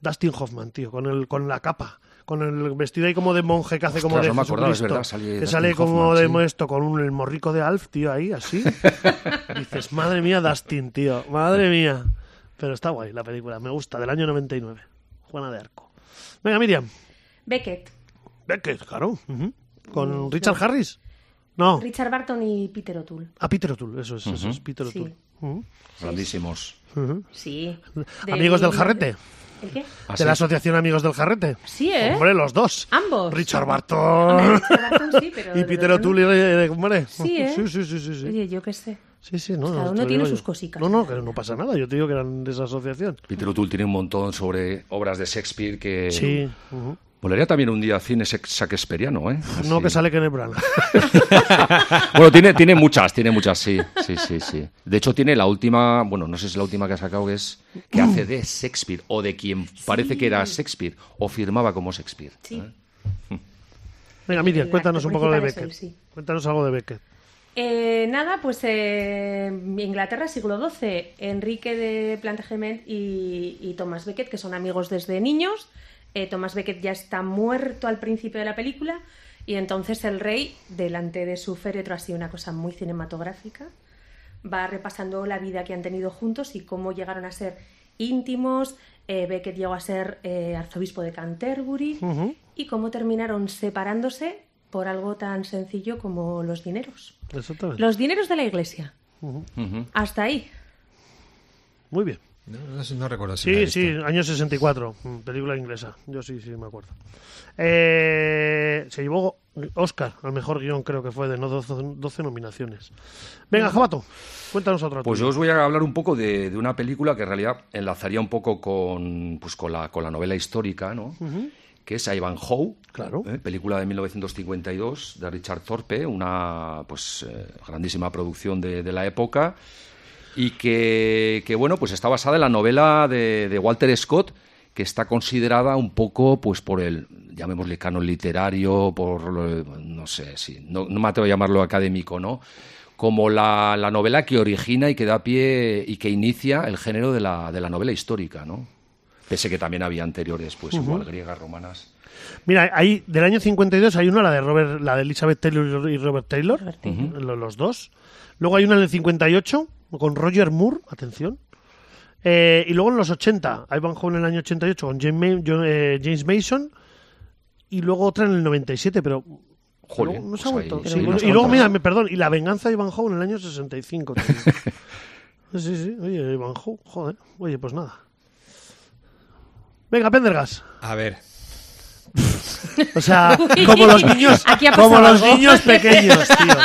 Dustin Hoffman, tío, con, el, con la capa. Con el vestido ahí como de monje que hace como de no me acordaba, es Jesucristo, verdad, sale que sale como de sí. esto con un, el morrico de Alf, tío, ahí, así. <laughs> Dices, madre mía, Dustin, tío, madre mía. Pero está guay la película, me gusta, del año 99. Juana de Arco. Venga, Miriam. Beckett, Beckett, claro. Con Mm, Richard no. Harris. No, Richard Barton y Peter O'Toole. a Peter O'Toole, eso es, eso es Peter Sí. O'Toole. Ujú, Grandísimos. Sí. Amigos del Jarrete. ¿El qué? De Así. la Asociación Amigos del Jarrete. Sí, ¿eh? Hombre, los dos. Ambos. Richard Hombre, Barton Richard Barton sí, pero <laughs> y de Peter verdad no. O'Toole, eh, hombre. Sí, ¿eh? Sí, sí, sí, sí. sí. Oye, yo qué sé. Sí, sí, no, Cada no, uno tiene sus yo. cosicas. No, no, que no pasa nada. Yo te digo que eran de esa asociación. Peter O'Toole tiene un montón sobre obras de Shakespeare que... Sí. ujú. Molaría también un día cine shakespeariano, ¿eh? <laughs> No que sale Kenneth Branagh. <laughs> Bueno, tiene, tiene muchas, tiene muchas, sí, sí, sí, sí. De hecho, tiene la última, bueno, no sé si es la última que ha sacado, que es que hace de Shakespeare, o de quien parece que era Shakespeare, o firmaba como Shakespeare. Sí. ¿eh? Venga, Miriam, cuéntanos un poco de Beckett. sí. Cuéntanos algo de Beckett. Eh, nada, pues eh, Inglaterra, siglo XII, Enrique de Plantagenet y, y Thomas Becket, que son amigos desde niños. Eh, Thomas Becket ya está muerto al principio de la película y entonces el rey, delante de su féretro, así una cosa muy cinematográfica, va repasando la vida que han tenido juntos y cómo llegaron a ser íntimos. Eh, Becket llegó a ser arzobispo de Canterbury y cómo terminaron separándose por algo tan sencillo como los dineros. Exactamente. Los dineros de la iglesia. Hasta ahí. Muy bien. No, no sé, no recuerdo si Sí, sí, año 64, mm, película inglesa. Yo sí, sí, me acuerdo. Eh, se llevó Oscar al mejor guion, creo que fue de no 12, 12 nominaciones. Venga, Jabato, cuéntanos otra. Pues tuya. yo os voy a hablar un poco de, de una película que en realidad enlazaría un poco con, pues, con, la, con la novela histórica, ¿no? Que es Ivanhoe, Claro. ¿eh? película de 1952 de Richard Thorpe, una pues eh, grandísima producción de, de la época y que, que, bueno pues está basada en la novela de, de Walter Scott que está considerada un poco pues por el llamémosle canon literario por lo- no sé si no, no me atrevo a llamarlo académico no como la, la novela que origina y que da pie y que inicia el género de la, de la novela histórica no pese que también había anteriores pues igual griegas romanas Mira, ahí del año 52 hay una, la de Robert, la de Elizabeth Taylor y Robert Taylor, Robert lo- los, dos. Luego hay una en el 58 con Roger Moore, atención. Eh, y luego en los 80, Ivanhoe en el año 88 con James, John- eh, James Mason. Y luego otra en el 97, pero Joder, luego no se pues ha vuelto. ahí- Sí, y luego, mira, me- perdón, y la venganza de Ivanhoe en el año 65. también. <laughs> sí, sí, oye, Ivanhoe, joder. Oye, pues nada. Venga, Pendergas. A ver, O sea, <laughs> como los niños, Aquí ha como los algo. niños pequeños, tío.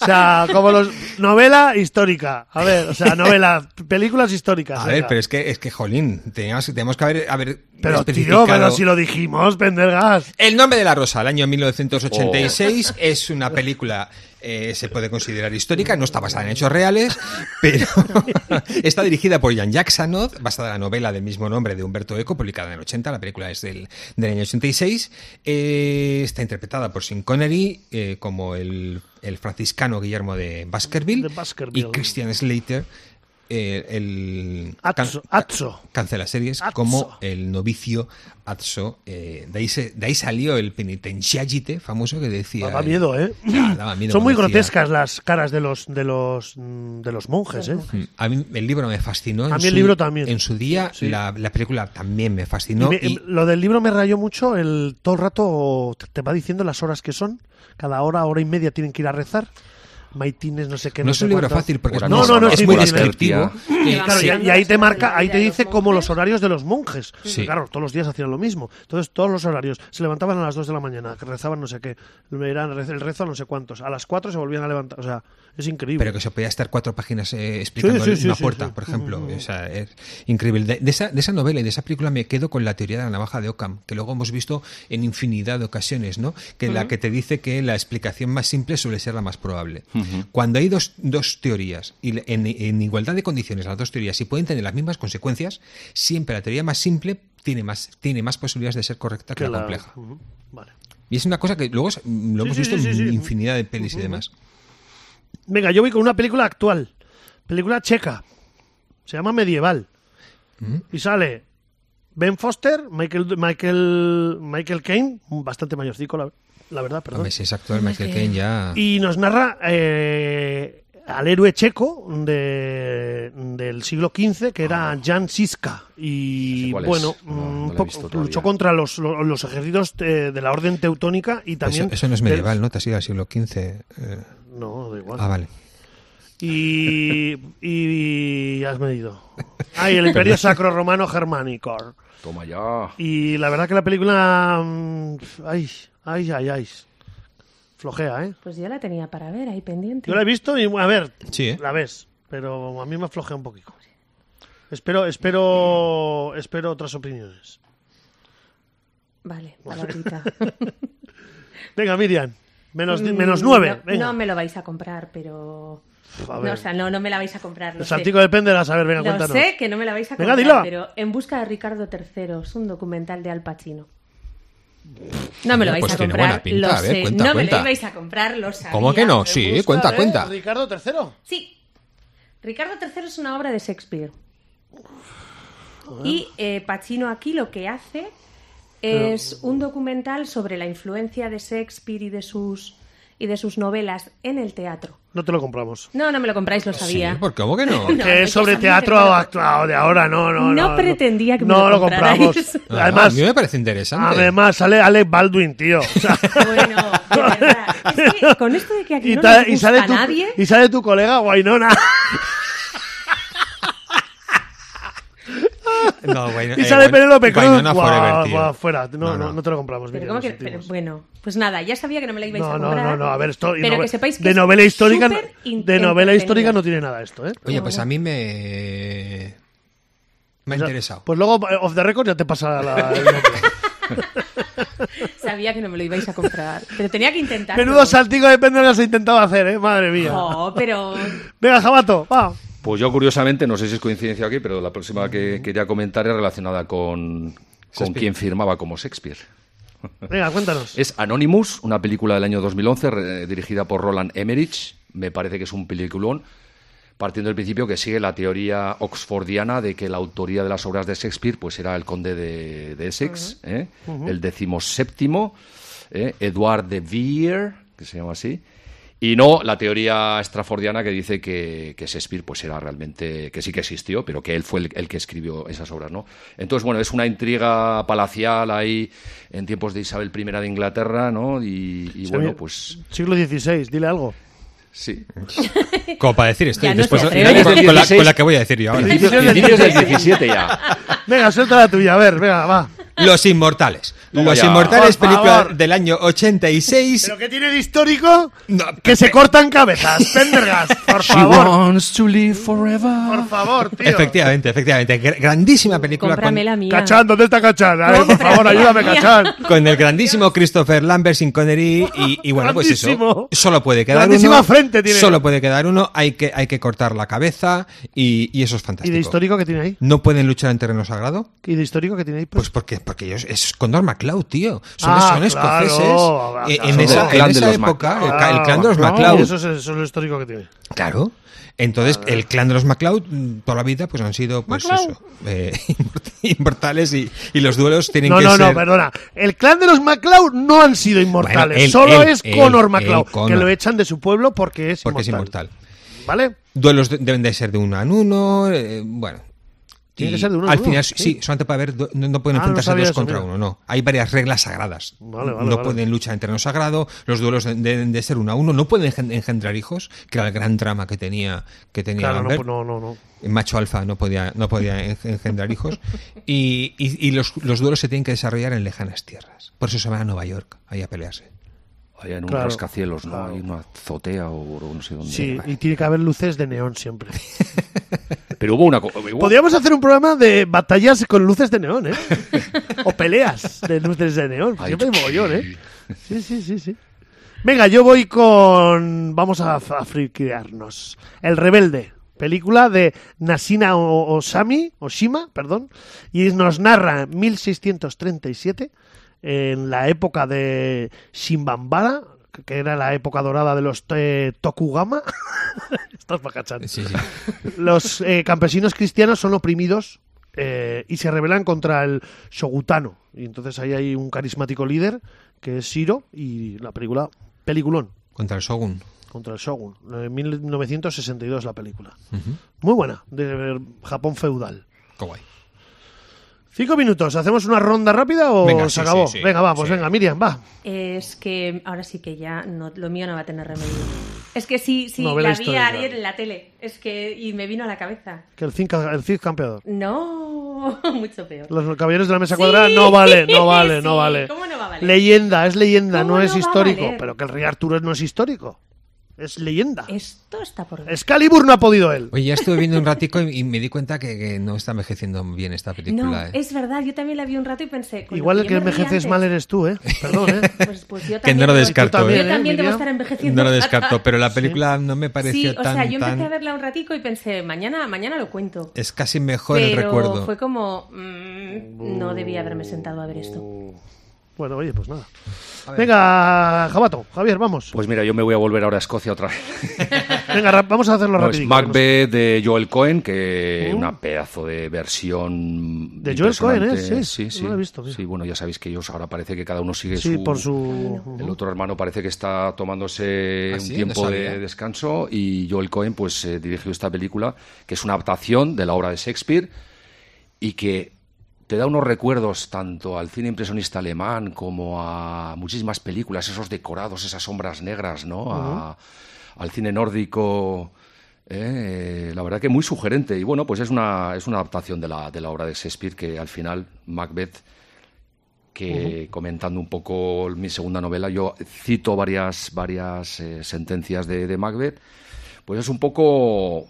O sea, como los novela histórica. A ver, o sea, novela, películas históricas. a venga. ver, pero es que, es que, jolín, teníamos, tenemos que haber, haber Pero, especificado- tío, pero si lo dijimos, Pendergas. El nombre de la rosa, el año 1986, es una película, eh, se puede considerar histórica, no está basada en hechos reales, <laughs> pero <laughs> está dirigida por Jan Jacksanoff, basada en la novela del mismo nombre de Humberto Eco, publicada en el 80, la película es del, del año 86, eh, está interpretada por Sean Connery eh, como el, el franciscano Guillermo de Baskerville, De Baskerville. y Christian Slater, eh, el Atso, Atso. cancela series Atso. como el novicio Atso. eh, de, ahí se- de ahí salió el penitenciagite famoso que decía. Daba miedo, ¿eh? Ya, daba miedo Son muy decía- grotescas las caras de los de los de los monjes, ¿eh? Mm, A mí el libro me fascinó. A mí el su- libro también. En su día, Sí. la, la película también me Y fascinó. me- y- Lo del libro me rayó mucho, el todo el rato te va diciendo las horas que son, cada hora, hora y media tienen que ir a rezar. Maitines, no sé qué. no es sé un libro cuánto. fácil porque es, No, muy- no, no, es sí, muy descriptivo. Y- Claro, sí. y, y ahí te marca, ahí te dice como los horarios de los monjes. Sí. Claro, todos los días hacían lo mismo. Entonces, todos los horarios. Se levantaban a las 2 de la mañana, que rezaban no sé qué. Eran el rezo a no sé cuántos. A las 4 se volvían a levantar. O sea, es increíble. Pero que se podía estar cuatro páginas eh, explicando Sí, sí, sí, una sí, puerta, sí. por ejemplo. O sea, es increíble. De, de esa, de esa novela y de esa película me quedo con la teoría de la navaja de Ockham, que luego hemos visto en infinidad de ocasiones, ¿no? Que la que te dice que la explicación más simple suele ser la más probable. Cuando hay dos, dos teorías y en, en igualdad de condiciones las dos teorías y pueden tener las mismas consecuencias, siempre la teoría más simple tiene más, tiene más posibilidades de ser correcta que, Que la la- compleja. Vale. Y es una cosa que luego lo hemos sí, visto sí, sí, en sí. infinidad de pelis y demás. Venga, yo voy con una película actual. Película checa. Se llama Medieval. Y sale Ben Foster, Michael Michael Michael Caine, bastante mayorcico, la, la verdad, perdón. Hombre, si es actual, Michael Caine ya... Y nos narra eh, al héroe checo de, del siglo XV, que era Jan Siska. No Y sé bueno, No, no un la he poco- visto todavía. luchó contra los, los, los ejércitos de, de la orden teutónica y también. Eso, eso no es del- medieval, ¿no? Te has ido al siglo XV. eh. No, da igual. Ah, vale. Y, y has medido. Ah, y el Imperio Sacro Romano Germánico. Toma ya. Y la verdad que la película. mm, Ay, ay, ay, ay. Flojea, ¿eh? Pues yo la tenía para ver ahí pendiente. Yo la he visto y, a ver, Sí, ¿eh? la ves, pero a mí me flojea un poquito. Espero, espero, espero otras opiniones. Vale, palabrita. <laughs> Venga, Miriam, menos, Mm, menos nueve. No, venga. no me lo vais a comprar, pero... A No, ver. o sea, no, no me la vais a comprar. Lo depende de la saber, venga, Lo cuéntanos. sé que no me la vais a Venga, comprar, dila. pero En busca de Ricardo III es un documental de Al Pacino. No me lo vais pues a comprar, buena pinta, lo a ver, sé. cuenta, no cuenta. me lo ibais a comprar, lo sabía. ¿Cómo que no? Sí, busca cuenta, de cuenta. Ricardo III. Sí. Ricardo III es una obra de Shakespeare. Y eh, Pacino aquí lo que hace es un documental sobre la influencia de Shakespeare y de sus y de sus novelas en el teatro. No te lo compramos. No, no me lo compráis, lo sabía. Sí, ¿por qué? ¿Cómo que no? <laughs> No, que es sobre teatro actuado de ahora, no, no, no. No pretendía que me no lo compramos. <laughs> Ah, Además, a mí me parece interesante. además sale Alec Baldwin, tío. O sea, <laughs> Bueno, de verdad. Es que con esto de que aquí y, no nos y gusta sale a tu, nadie... y sale tu colega Guainona. No, bueno, y eh, sale bueno, Penélope Cruz. Guau, fuera. No, No, no, no. no te lo compramos. Pero ¿cómo lo que- pero, bueno, pues nada, ya sabía que no me la ibais No, a no, comprar. no, no, a ver, esto y pero nove- que sepáis que de es novela histórica, de novela histórica no tiene nada esto, ¿eh? Oye, pues a mí me... Me ha O sea, interesado. Pues luego, eh, off the record, ya te pasa la. <laughs> Sabía que no me lo ibais a comprar, pero tenía que intentar. Menudo saltico de péndulo has intentado hacer, ¿eh? Madre mía. Oh, pero Venga, Jabato, va. Pues yo, curiosamente, no sé si es coincidencia aquí, pero la próxima que quería comentar es relacionada con, con quien firmaba como Shakespeare. Venga, cuéntanos. Es Anonymous, una película del año 2011 re- dirigida por Roland Emmerich. Me parece que es un peliculón, partiendo del principio que sigue la teoría oxfordiana de que la autoría de las obras de Shakespeare pues era el conde de, de Essex, ¿eh? el decimoséptimo, ¿eh? Edward de Vere, que se llama así. Y no la teoría estrafordiana que dice que, que Shakespeare pues era realmente, que sí que existió, pero que él fue el, el que escribió esas obras, ¿no? Entonces, bueno, es una intriga palacial ahí en tiempos de Isabel I de Inglaterra, ¿no? Y, y Sí, bueno, pues Siglo XVI, dile algo. sí. <laughs> Como para decir esto. No después con, atreve. con- con la, 16. con la que voy a decir yo ahora. Principios del 17 ya. Venga, suelta la tuya, a ver, venga, va. Los Inmortales. Toma Los ya. Inmortales, Por película favor. del año 86. ¿Pero qué tiene de histórico? No, que se cortan cabezas, <laughs> Pendergast, por She favor. wants to live forever. Por favor, tío. Efectivamente, efectivamente. Gr- Grandísima película con, cómprame la mía. Cachán, ¿dónde está Cachán? A ver, por Cómprame favor, ayúdame, mía. Cachán. con el grandísimo Christopher Lambert sin Connery y, y bueno, pues eso. Grandísimo. Solo puede quedar Grandísima uno. frente tiene. Solo puede quedar uno. Hay que, hay que cortar la cabeza y, y eso es ¿Y fantástico. de histórico qué tiene ahí? ¿No pueden luchar en terreno sagrado? ¿Y de histórico qué tiene ahí? Pues porque, porque ellos, es Condor MacLeod, tío. Son, Ah, son escoceses. claro. Eh, Son en esa, en clan de esa los época, el, Ah, el clan de los MacLeod. Eso es, eso es lo histórico que tiene. Claro. Entonces, el clan de los MacLeod, mm, toda la vida, pues han sido, pues MacLeod. eso, eh, <laughs> inmortales y, y los duelos tienen No, que no, ser... no, perdona. El clan de los MacLeod no han sido inmortales. Bueno, él, Solo él, es él, Conor él, MacLeod, que lo echan de su pueblo porque es porque inmortal. es inmortal. ¿Vale? Duelos de- deben de ser de uno en uno, eh, bueno. Tiene que ser de uno Al uno, final, sí. sí, solamente puede haber, do- no, no pueden Ah, no enfrentarse sabía dos contra uno, no. Hay varias reglas sagradas. Vale, vale, no vale. pueden luchar en terreno sagrado, los duelos de- deben de ser uno a uno, no pueden engen- engendrar hijos, que era el gran drama que tenía, que tenía Claro, no, Lambert. no, no, no. El macho alfa no podía, no podía en- engendrar hijos. Y, y- y los, los duelos se tienen que desarrollar en lejanas tierras. Por eso se van a Nueva York, ahí a pelearse. Allá en un Claro, rascacielos, ¿no? claro. Hay una azotea o, o no sé dónde. Sí, y tiene que haber luces de neón siempre. <laughs> Pero hubo una Podríamos hacer un programa de batallas con luces de neón, ¿eh? o peleas de luces de neón. Ay, Siempre hay mogollón, ¿eh? Sí, sí, sí, sí. Venga, yo voy con... Vamos a, a friquearnos. El Rebelde. Película de Nasina Osami, Oshima, perdón, y nos narra 1637, en la época de Shimbambara, que era la época dorada de los eh, Tokugama, <laughs> Estás. Sí, sí. Los eh, campesinos cristianos son oprimidos eh, y se rebelan contra el shogutano. Y entonces ahí hay un carismático líder que es Shiro y la película, peliculón, Contra el Shogun. contra el shogun. En 1962 la película. Muy buena, de Japón feudal. Cinco minutos, ¿hacemos una ronda rápida o Venga, se sí, acabó? sí, sí. venga, va, pues Sí. venga, Miriam, va. Es que ahora sí que ya no, lo mío no va a tener remedio. Es que sí, sí, Novela la vi ayer en la tele. Es que y me vino a la cabeza. Que el Cid, el Cid campeador. No, <laughs> mucho peor. Los caballeros de la mesa Sí. cuadrada no vale, no vale, <laughs> no vale. ¿cómo no va a valer? Leyenda, es leyenda, ¿Cómo no no es histórico. Pero que el rey Arturo no es histórico. Es leyenda. Esto está por ver. Excalibur no ha podido él. Oye, ya estuve viendo un <laughs> ratico y, y me di cuenta que, que no está envejeciendo bien esta No, película. ¿eh? es verdad, yo también la vi un rato y pensé. Igual el que envejeces antes, mal eres tú, ¿eh? <laughs> Perdón, ¿eh? Pues, pues yo Que también no lo debo- descarto, también, ¿eh? Yo también debo Miriam? estar envejeciendo. No lo descarto, pero la <laughs> película no me pareció Sí, o tan... sea, yo empecé tan- a verla un ratico y pensé, mañana, mañana lo cuento. Es casi mejor el Pero recuerdo. fue como, mm, no debía haberme sentado a ver esto. Bueno, oye, pues nada. Venga, Jabato, Javier, vamos. Pues mira, yo me voy a volver ahora a Escocia otra vez. <laughs> Venga, vamos a hacerlo No, es rápido. Macbeth de Joel Cohen, que Uh. una pedazo de versión. De Joel Cohen, ¿eh? Sí, sí, sí. no lo he visto, mira. Sí, bueno, ya sabéis que ellos ahora parece que cada uno sigue Sí, su. por su... El otro hermano parece que está tomándose ¿Ah, un sí? tiempo No de descanso y Joel Cohen pues eh, dirigió esta película que es una adaptación de la obra de Shakespeare y que te da unos recuerdos tanto al cine impresionista alemán como a muchísimas películas, esos decorados, esas sombras negras, ¿no? A- al cine nórdico. eh, la verdad que muy sugerente. Y bueno, pues es una, es una adaptación de la, de la obra de Shakespeare que al final Macbeth que comentando un poco mi segunda novela, yo cito varias, varias eh, sentencias de, de Macbeth, pues es un poco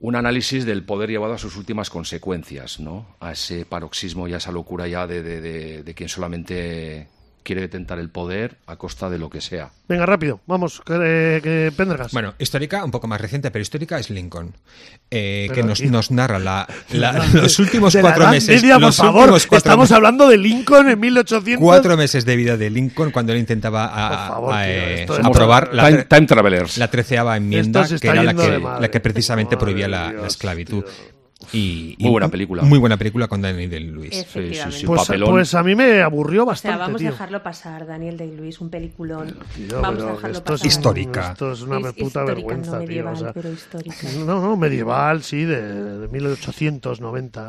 un análisis del poder llevado a sus últimas consecuencias, ¿no? A ese paroxismo y a esa locura ya de, de, de- de quien solamente quiere detentar el poder a costa de lo que sea. Venga, rápido, vamos, que, que Pendergast. Bueno, histórica, un poco más reciente, pero histórica es Lincoln, eh, que nos, nos narra la, <laughs> la- los últimos cuatro meses. Media, por los favor, últimos cuatro estamos meses- hablando de Lincoln en 1800. cuatro meses de vida de Lincoln cuando él intentaba a- Por favor, a- tío, eh, aprobar la, time, time Travelers. la treceava enmienda, que era la que, la que precisamente Madre prohibía Dios, la esclavitud. tío. Y, Muy y- buena película. Muy buena película con Daniel Day-Lewis. Efectivamente. sí, Pues, pues a mí me aburrió O bastante. sea, vamos tío. a dejarlo pasar, Daniel Day-Lewis, un peliculón. Tío, vamos a pero dejarlo esto es pasar. Histórica. Esto es una Es puta vergüenza, no tío. medieval, o sea, pero histórica. no, no, medieval, sí, de, de 1890.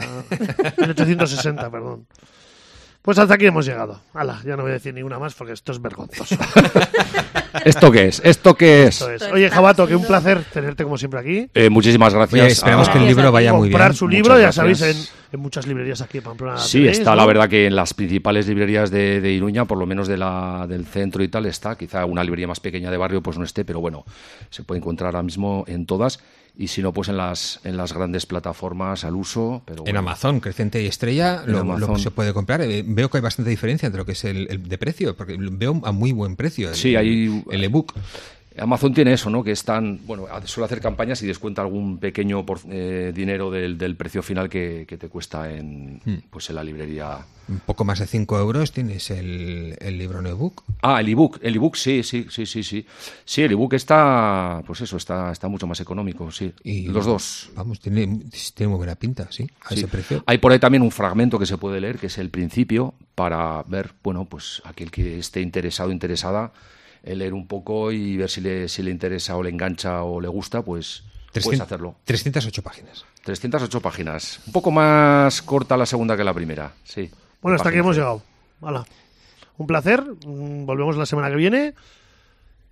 1860, <laughs> perdón. Pues hasta aquí hemos llegado. Hala, ya no voy a decir ninguna más porque esto es vergonzoso. <laughs> ¿Esto qué es? ¿Esto qué es? Esto es. Esto Oye, Jabato, que un placer tenerte como siempre aquí. Eh, muchísimas gracias. Oye, a- que el libro vaya muy bien. Comprar su libro, Muchas ya sabéis, en, en muchas librerías aquí en Pamplona. Sí, tenéis, está, ¿no? la verdad que en las principales librerías de, de Iruña, por lo menos de la, del centro y tal, está. Quizá una librería más pequeña de barrio pues no esté, pero bueno, se puede encontrar ahora mismo en todas. Y si no, pues en las, en las grandes plataformas al uso. Pero En. Amazon, Creciente y Estrella, lo, se puede comprar. Eh, Veo que hay bastante diferencia entre lo que es el, el de precio, porque veo a muy buen precio el, Sí, hay- el ebook. Amazon tiene eso, ¿no? Que están, bueno, suele hacer campañas y descuenta algún pequeño por- eh, dinero del, del precio final que, que te cuesta en, Hmm. pues en la librería. Un poco más de 5 euros tienes el, el libro en ebook. Ah, el ebook, el ebook, sí, sí, sí, sí, sí. Sí, el ebook está, pues eso, está, está mucho más económico, sí. Y, Los dos. Vamos, tiene, tiene muy buena pinta, sí, a Sí. ese precio. Hay por ahí también un fragmento que se puede leer, que es el principio, para ver, bueno, pues aquel que esté interesado, interesada, leer un poco y ver si le, si le interesa o le engancha o le gusta, pues puedes 300 hacerlo. 308 páginas. 308 páginas. Un poco más corta la segunda que la primera, sí. Bueno, hasta aquí hemos Páginas. llegado. Hala. Un placer. Mm, Volvemos la semana que viene.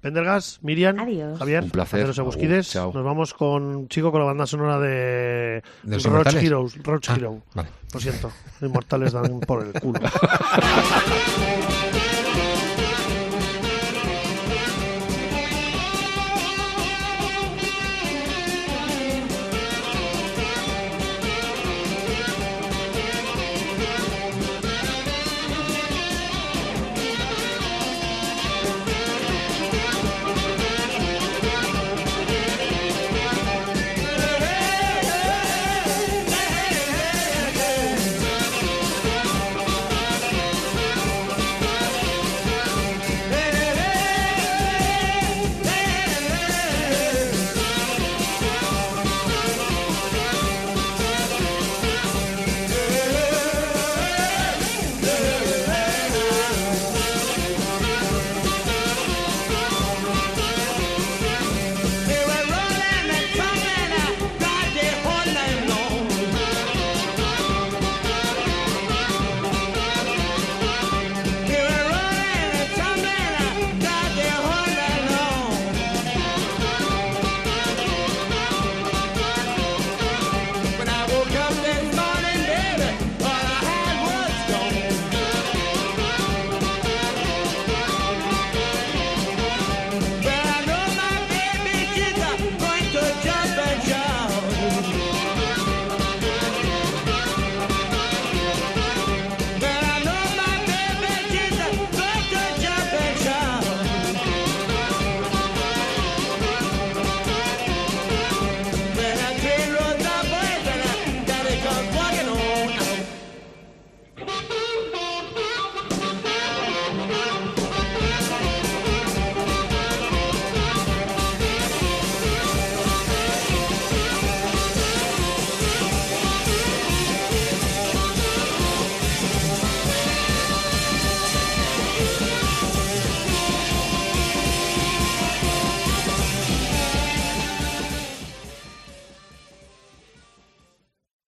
Pendergas, Miriam, Adiós. Javier, Un placer. Agur, chao. Nos vamos con chico con la banda sonora de, ¿De los Roach? Heroes. Roach Ah, Hero. vale. Lo siento, los inmortales dan por el culo. <laughs>